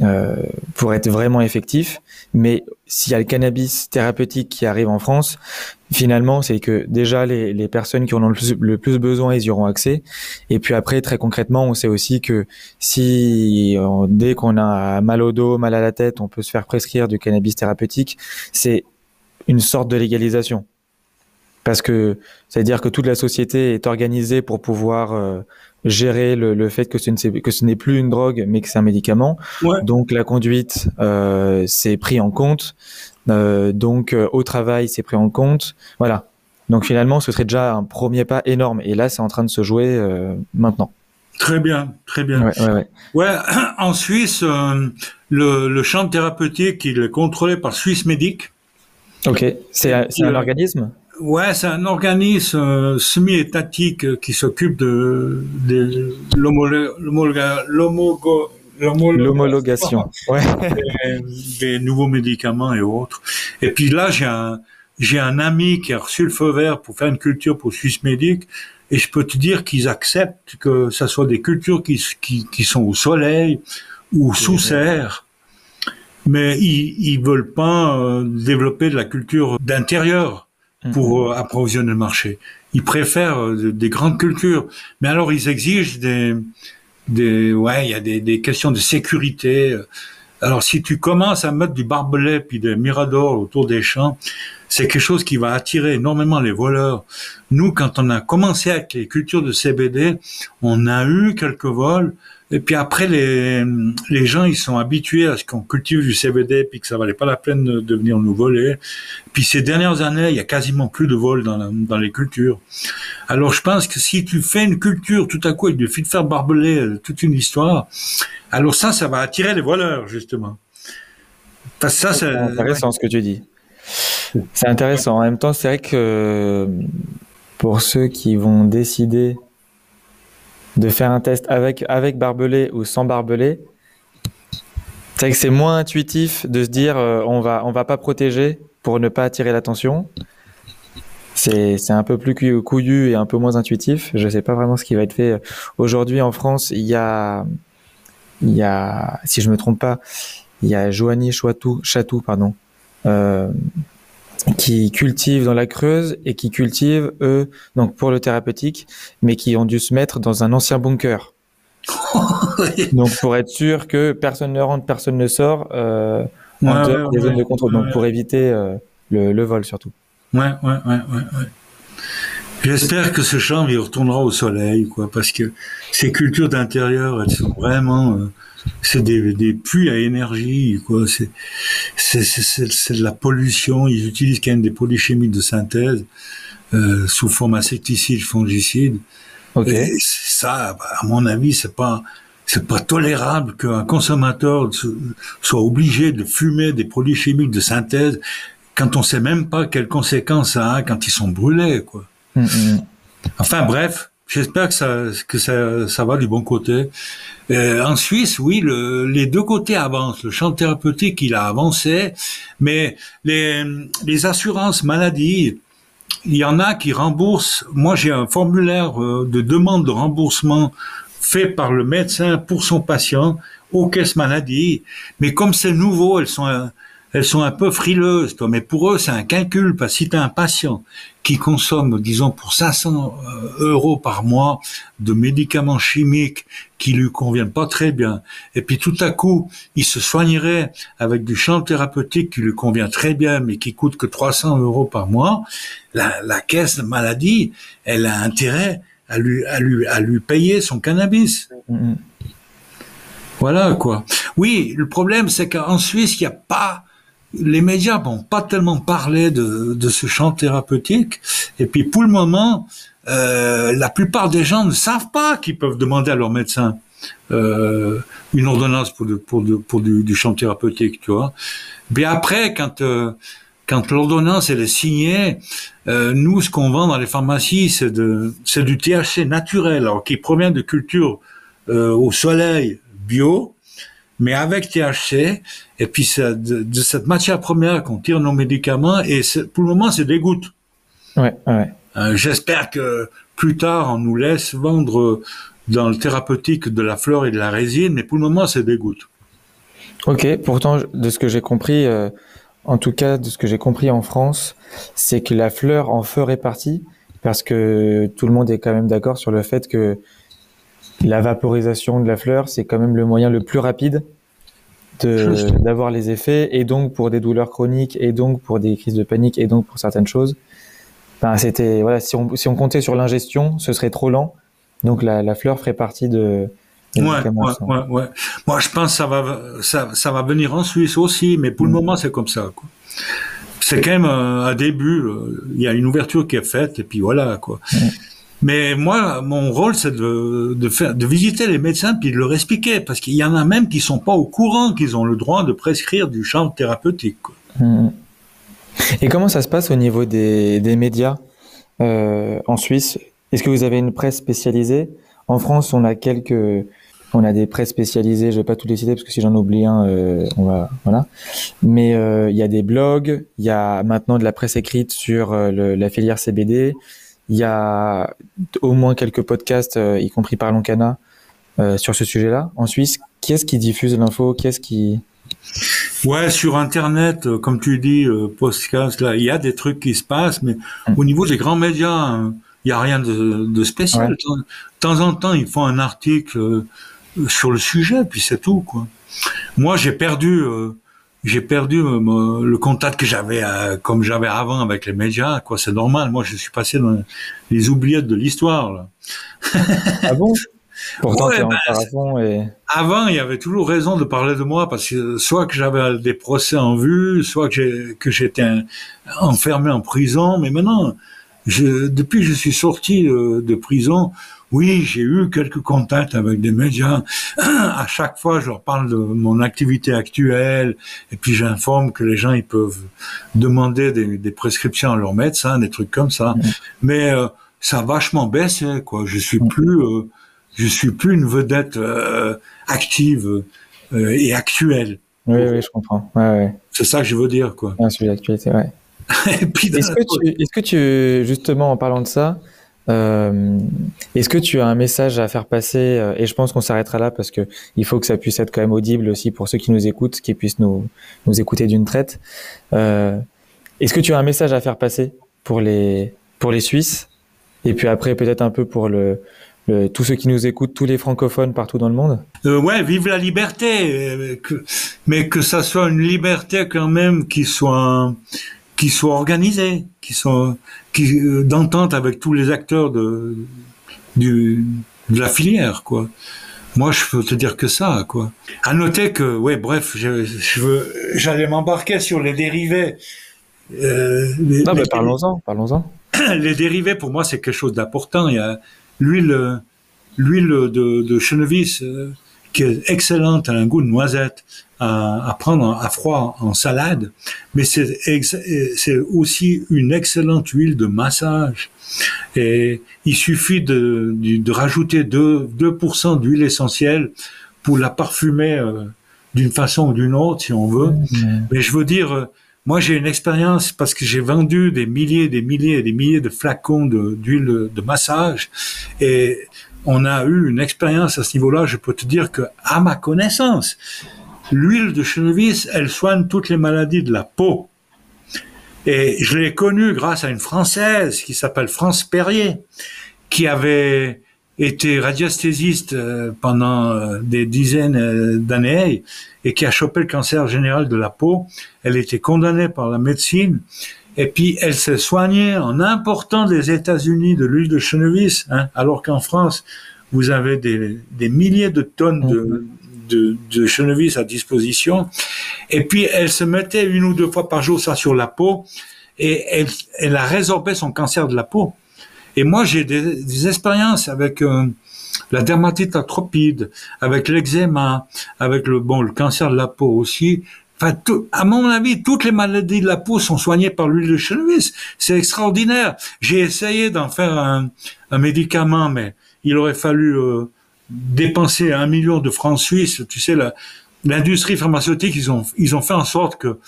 euh, pour être vraiment effectif. Mais s'il y a le cannabis thérapeutique qui arrive en France, finalement, c'est que déjà les, les personnes qui en ont le plus, le plus, besoin, ils y auront accès. Et puis après, très concrètement, on sait aussi que si dès qu'on a mal au dos, mal à la tête, on peut se faire prescrire du cannabis thérapeutique, c'est une sorte de légalisation parce que c'est-à-dire que toute la société est organisée pour pouvoir euh, gérer le, le, fait que ce, ne, que ce n'est plus une drogue, mais que c'est un médicament. Donc la conduite, euh, c'est pris en compte. Euh, donc euh, au travail, c'est pris en compte. Voilà. Donc finalement, ce serait déjà un premier pas énorme. Et là, c'est en train de se jouer euh, maintenant. Très bien, très bien. Ouais, ouais, ouais. ouais en Suisse, le, le champ thérapeutique, il est contrôlé par Suisse Médic. Ok, c'est un, un organisme Ouais, c'est un organisme euh, semi-étatique qui s'occupe de, de l'homologation ouais. des, nouveaux médicaments et autres. Et puis là, j'ai un, j'ai un ami qui a reçu le feu vert pour faire une culture pour Suisse Médic, et je peux te dire qu'ils acceptent que ça soit des cultures qui, qui, qui sont au soleil ou sous serre, mais ils, ils veulent pas euh, développer de la culture d'intérieur pour mhm. euh, approvisionner le marché. Ils préfèrent euh, des grandes cultures, mais alors ils exigent des, des ouais, il y a des, des, questions de sécurité. Alors si tu commences à mettre du barbelé puis des miradors autour des champs, c'est quelque chose qui va attirer énormément les voleurs. Nous, quand on a commencé avec les cultures de CBD, on a eu quelques vols Et puis après, les, les gens, ils sont habitués à ce qu'on cultive du CBD, puis que ça valait pas la peine de, venir nous voler. Puis ces dernières années, il y a quasiment plus de vol dans, dans les cultures. Alors je pense que si tu fais une culture, tout à coup, il suffit de faire barbeler euh, toute une histoire, alors ça, ça va attirer les voleurs, justement. Parce ça, c'est intéressant ce que tu dis. C'est intéressant. En même temps, c'est vrai que pour ceux qui vont décider de faire un test avec, avec barbelé ou sans barbelé, c'est que c'est moins intuitif de se dire euh, on va on va pas protéger pour ne pas attirer l'attention. C'est un peu plus couillu et un peu moins intuitif. Je sais pas vraiment ce qui va être fait aujourd'hui en France. Il y a y a si je me trompe pas, il y a Joanie Chatou Chatou pardon euh, qui cultivent dans la Creuse et qui cultivent eux donc pour le thérapeutique, mais qui ont dû se mettre dans un ancien bunker. donc pour être sûr que personne ne rentre, personne ne sort euh, en des zones de contrôle. donc pour éviter euh, le, le, vol surtout. Ouais, ouais, ouais, ouais. J'espère que ce champ il retournera au soleil, quoi, parce que ces cultures d'intérieur, elles sont vraiment euh, c'est des, des puits à énergie, quoi. C'est, c'est, c'est, de la pollution. Ils utilisent quand même des produits chimiques de synthèse euh, sous forme insecticide, fongicide. Okay. Et ça, à mon avis, c'est pas c'est pas tolérable qu'un consommateur soit obligé de fumer des produits chimiques de synthèse quand on sait même pas quelles conséquences ça a quand ils sont brûlés, quoi. Mm, mm. Enfin bref, J'espère que ça, que ça, ça va du bon côté. Euh, en Suisse, oui, le, les deux côtés avancent. Le champ thérapeutique, il a avancé, mais les, les assurances maladie, il y en a qui remboursent. Moi, j'ai un formulaire euh, de demande de remboursement fait par le médecin pour son patient aux caisses maladie. Mais comme c'est nouveau, elles sont elles sont un peu frileuses, toi. Mais pour eux, c'est un calcul, parce que si tu as un patient qui consomme, disons, pour 500 euh, euros par mois de médicaments chimiques qui lui conviennent pas très bien, et puis tout à coup, il se soignerait avec du champ thérapeutique qui lui convient très bien, mais qui coûte que 300 euros par mois, la, la caisse de maladie, elle a intérêt à lui, à lui, à lui payer son cannabis. Mm-hmm. Voilà quoi. Oui, le problème c'est qu'en Suisse, il n'y a pas les médias n'ont pas tellement parlé de, de, ce champ thérapeutique. Et puis pour le moment, euh, la plupart des gens ne savent pas qu'ils peuvent demander à leur médecin euh, une ordonnance pour, pour, pour du, champ thérapeutique, tu vois. Mais après, quand euh, quand l'ordonnance est signée, euh, nous ce qu'on vend dans les pharmacies c'est de c'est du THC naturel, alors qui provient de cultures euh, au soleil bio mais avec THC, et puis de, de, cette matière première qu'on tire nos médicaments, et pour le moment, c'est des gouttes. Ouais, ouais. Euh, J'espère que plus tard, on nous laisse vendre dans le thérapeutique de la fleur et de la résine, mais pour le moment, c'est des gouttes. Ok, pourtant, de ce que j'ai compris, euh, en tout cas, de ce que j'ai compris en France, c'est que la fleur en ferait partie, parce que tout le monde est quand même d'accord sur le fait que la vaporisation de la fleur, c'est quand même le moyen le plus rapide d'avoir les effets, et donc pour des douleurs chroniques, et donc pour des crises de panique, et donc pour certaines choses. Ben, c'était voilà, si on, si on comptait sur l'ingestion, ce serait trop lent. Donc la, la fleur ferait partie de. Ouais, ouais, ouais, ouais, Moi, je pense que ça va, ça, ça va venir en Suisse aussi, mais pour le mm. moment, c'est comme ça. C'est quand même un, début. Euh, il y a une ouverture qui est faite, et puis voilà. quoi. Mm. Mais moi, mon rôle, c'est de, visiter les médecins puis de leur expliquer, parce qu'il y en a même qui sont pas au courant qu'ils ont le droit de prescrire du champ thérapeutique. Mmh. Et comment ça se passe au niveau des, médias euh, en Suisse? Est-ce que vous avez une presse spécialisée? En France, on a quelques, on a des presses spécialisées. Je vais pas tous les parce que si j'en oublie un, euh, on va, voilà. Mais euh, il y a des blogs, il y a maintenant de la presse écrite sur la filière CBD. Il y a au moins quelques podcasts, euh, y compris Parlons Cana, euh, sur ce sujet-là. En Suisse, qui est-ce qui diffuse l'info? Qui est-ce qui... Ouais, sur Internet, euh, comme tu dis, podcast, là, il y a des trucs qui se passent, mais mm. au niveau des grands médias, hein, il n'y a rien de, de spécial. De temps en temps, ils font un article sur le sujet, puis c'est tout, quoi. Moi, j'ai perdu j'ai perdu euh, le contact que j'avais euh, comme j'avais avant avec les médias quoi c'est normal. Moi je suis passé dans les oubliettes de l'histoire ah bon? Pourtant, Ouais, ben, et Avant, il y avait toujours raison de parler de moi parce que soit que j'avais des procès en vue, soit que j'ai- que j'étais enfermé en prison. Mais maintenant, je, depuis que je suis sorti euh, de prison, oui, j'ai eu quelques contacts avec des médias. À chaque fois, je leur parle de mon activité actuelle et puis j'informe que les gens ils peuvent demander des, des prescriptions à leur médecin, des trucs comme ça. Mais euh, ça a vachement baissé, quoi. Je suis plus, euh, je suis plus une vedette euh, active euh, et actuelle. oui, oui, je comprends. Ouais, ouais. C'est ça que je veux dire, quoi. Un sujet d'actualité, ouais. Est-ce que tu, est-ce que tu, justement, en parlant de ça, euh, est-ce que tu as un message à faire passer euh, Et je pense qu'on s'arrêtera là parce que il faut que ça puisse être quand même audible aussi pour ceux qui nous écoutent, qui puissent nous, nous écouter d'une traite. Euh, est-ce que tu as un message à faire passer pour les, pour les Suisses Et puis après, peut-être un peu pour le, le, tous ceux qui nous écoutent, tous les francophones partout dans le monde? Euh, ouais, vive la liberté, euh, que, mais que ça soit une liberté quand même qui soit qui soit organisée, qui soit qui euh, d'entente avec tous les acteurs de du de la filière, quoi. Moi, je peux te dire que ça, quoi. À noter que, ouais, bref, je, je veux, j'allais m'embarquer sur les dérivés. Euh, les- Non, les- mais parlons-en, parlons-en. les dérivés, pour moi, c'est quelque chose d'important. Il y a l'huile, l'huile de, de chènevis euh, qui est excellente, elle a un goût de noisette à, à prendre à froid en salade, mais c'est, aussi une excellente huile de massage. Et il suffit de, de, de rajouter 2%, 2% d'huile essentielle pour la parfumer euh, d'une façon ou d'une autre, si on veut. Mais je veux dire, euh, moi j'ai une expérience parce que j'ai vendu des milliers, des milliers et des milliers de flacons d'huile de, de massage et on a eu une expérience à ce niveau-là. Je peux te dire que, à ma connaissance, l'huile de chènevis, elle soigne toutes les maladies de la peau. Et je l'ai connue grâce à une Française qui s'appelle France Perrier, qui avait été radiesthésiste euh, pendant euh, des dizaines euh, d'années et qui a chopé le cancer général de la peau. Elle était condamnée par la médecine et puis elle s'est soignée en important des États-Unis de l'huile de chènevis, hein, alors qu'en France, vous avez des, des milliers de tonnes de, de, de à disposition. Et puis elle se mettait une ou deux fois par jour ça sur la peau et elle, elle a résorbé son cancer de la peau. Et moi, j'ai des, expériences avec euh, la dermatite atropide, avec l'eczéma, avec le bon le cancer de la peau aussi. Enfin, tout, à mon avis, toutes les maladies de la peau sont soignées par l'huile de chènevis. C'est extraordinaire. J'ai essayé d'en faire un, un, médicament, mais il aurait fallu euh, dépenser un million de francs suisses. Tu sais, l'industrie pharmaceutique, ils ont, ils ont fait en sorte que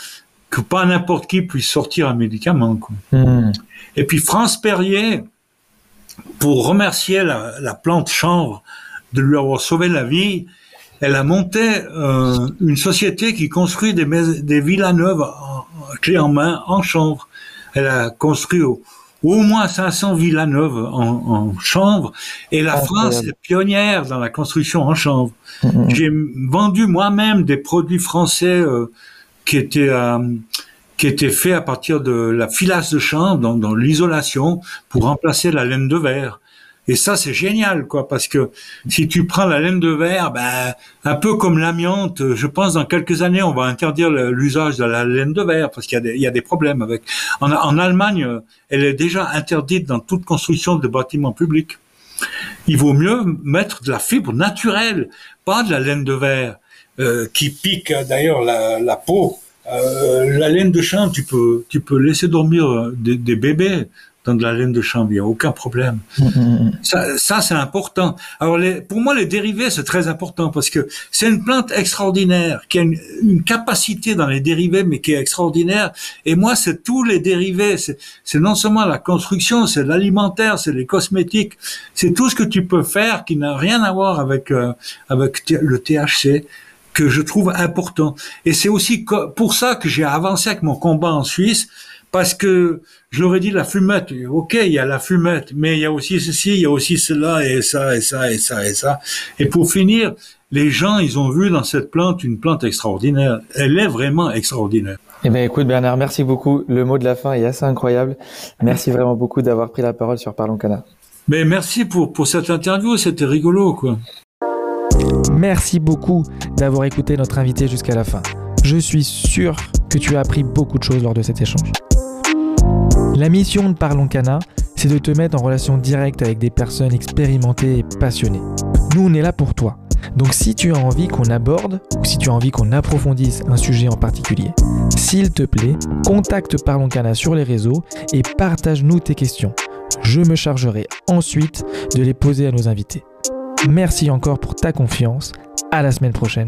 que pas n'importe qui puisse sortir un médicament. Quoi. Mmh. Et puis France Perrier, pour remercier la, la, plante chanvre de lui avoir sauvé la vie, elle a monté euh, une société qui construit des, des villas neuves en, clé en main en chanvre. Elle a construit au, au moins 500 villas neuves en, en chanvre et la France est pionnière dans la construction en chanvre. Mmh. J'ai vendu moi-même des produits français euh, qui étaient euh, qui était fait à partir de la filasse de chanvre dans, dans l'isolation pour remplacer la laine de verre. Et ça, c'est génial, quoi, parce que si tu prends la laine de verre, ben, un peu comme l'amiante, je pense dans quelques années, on va interdire l'usage de la laine de verre parce qu'il y a des, il y a des problèmes avec. En, en, Allemagne, elle est déjà interdite dans toute construction de bâtiments publics. Il vaut mieux mettre de la fibre naturelle, pas de la laine de verre euh, qui pique d'ailleurs la, la peau. Euh, la laine de chanvre, tu peux, tu peux laisser dormir des, des bébés dans de la laine de chanvre, il n'y a aucun problème. Mmh. Ça, ça c'est important. Alors, les, pour moi, les dérivés, c'est très important parce que c'est une plante extraordinaire qui a une, une, capacité dans les dérivés, mais qui est extraordinaire. Et moi, c'est tous les dérivés. C'est non seulement la construction, c'est l'alimentaire, c'est les cosmétiques, c'est tout ce que tu peux faire qui n'a rien à voir avec euh, avec le THC que je trouve important. Et c'est aussi pour ça que j'ai avancé avec mon combat en Suisse, parce que je leur ai dit la fumette, ok, il y a la fumette, mais il y a aussi ceci, il y a aussi cela, et ça, et ça, et ça, et ça. Et pour finir, les gens, ils ont vu dans cette plante une plante extraordinaire. Elle est vraiment extraordinaire. Eh ben, écoute, Bernard, merci beaucoup. Le mot de la fin est assez incroyable. Merci vraiment beaucoup d'avoir pris la parole sur Parlons Cana. Mais merci pour, pour cette interview, c'était rigolo, quoi. Merci beaucoup d'avoir écouté notre invité jusqu'à la fin. Je suis sûr que tu as appris beaucoup de choses lors de cet échange. La mission de Parlons Cana, c'est de te mettre en relation directe avec des personnes expérimentées et passionnées. Nous, on est là pour toi. Donc si tu as envie qu'on aborde ou si tu as envie qu'on approfondisse un sujet en particulier, s'il te plaît, contacte Parlons Cana sur les réseaux et partage-nous tes questions. Je me chargerai ensuite de les poser à nos invités. Merci encore pour ta confiance. À la semaine prochaine.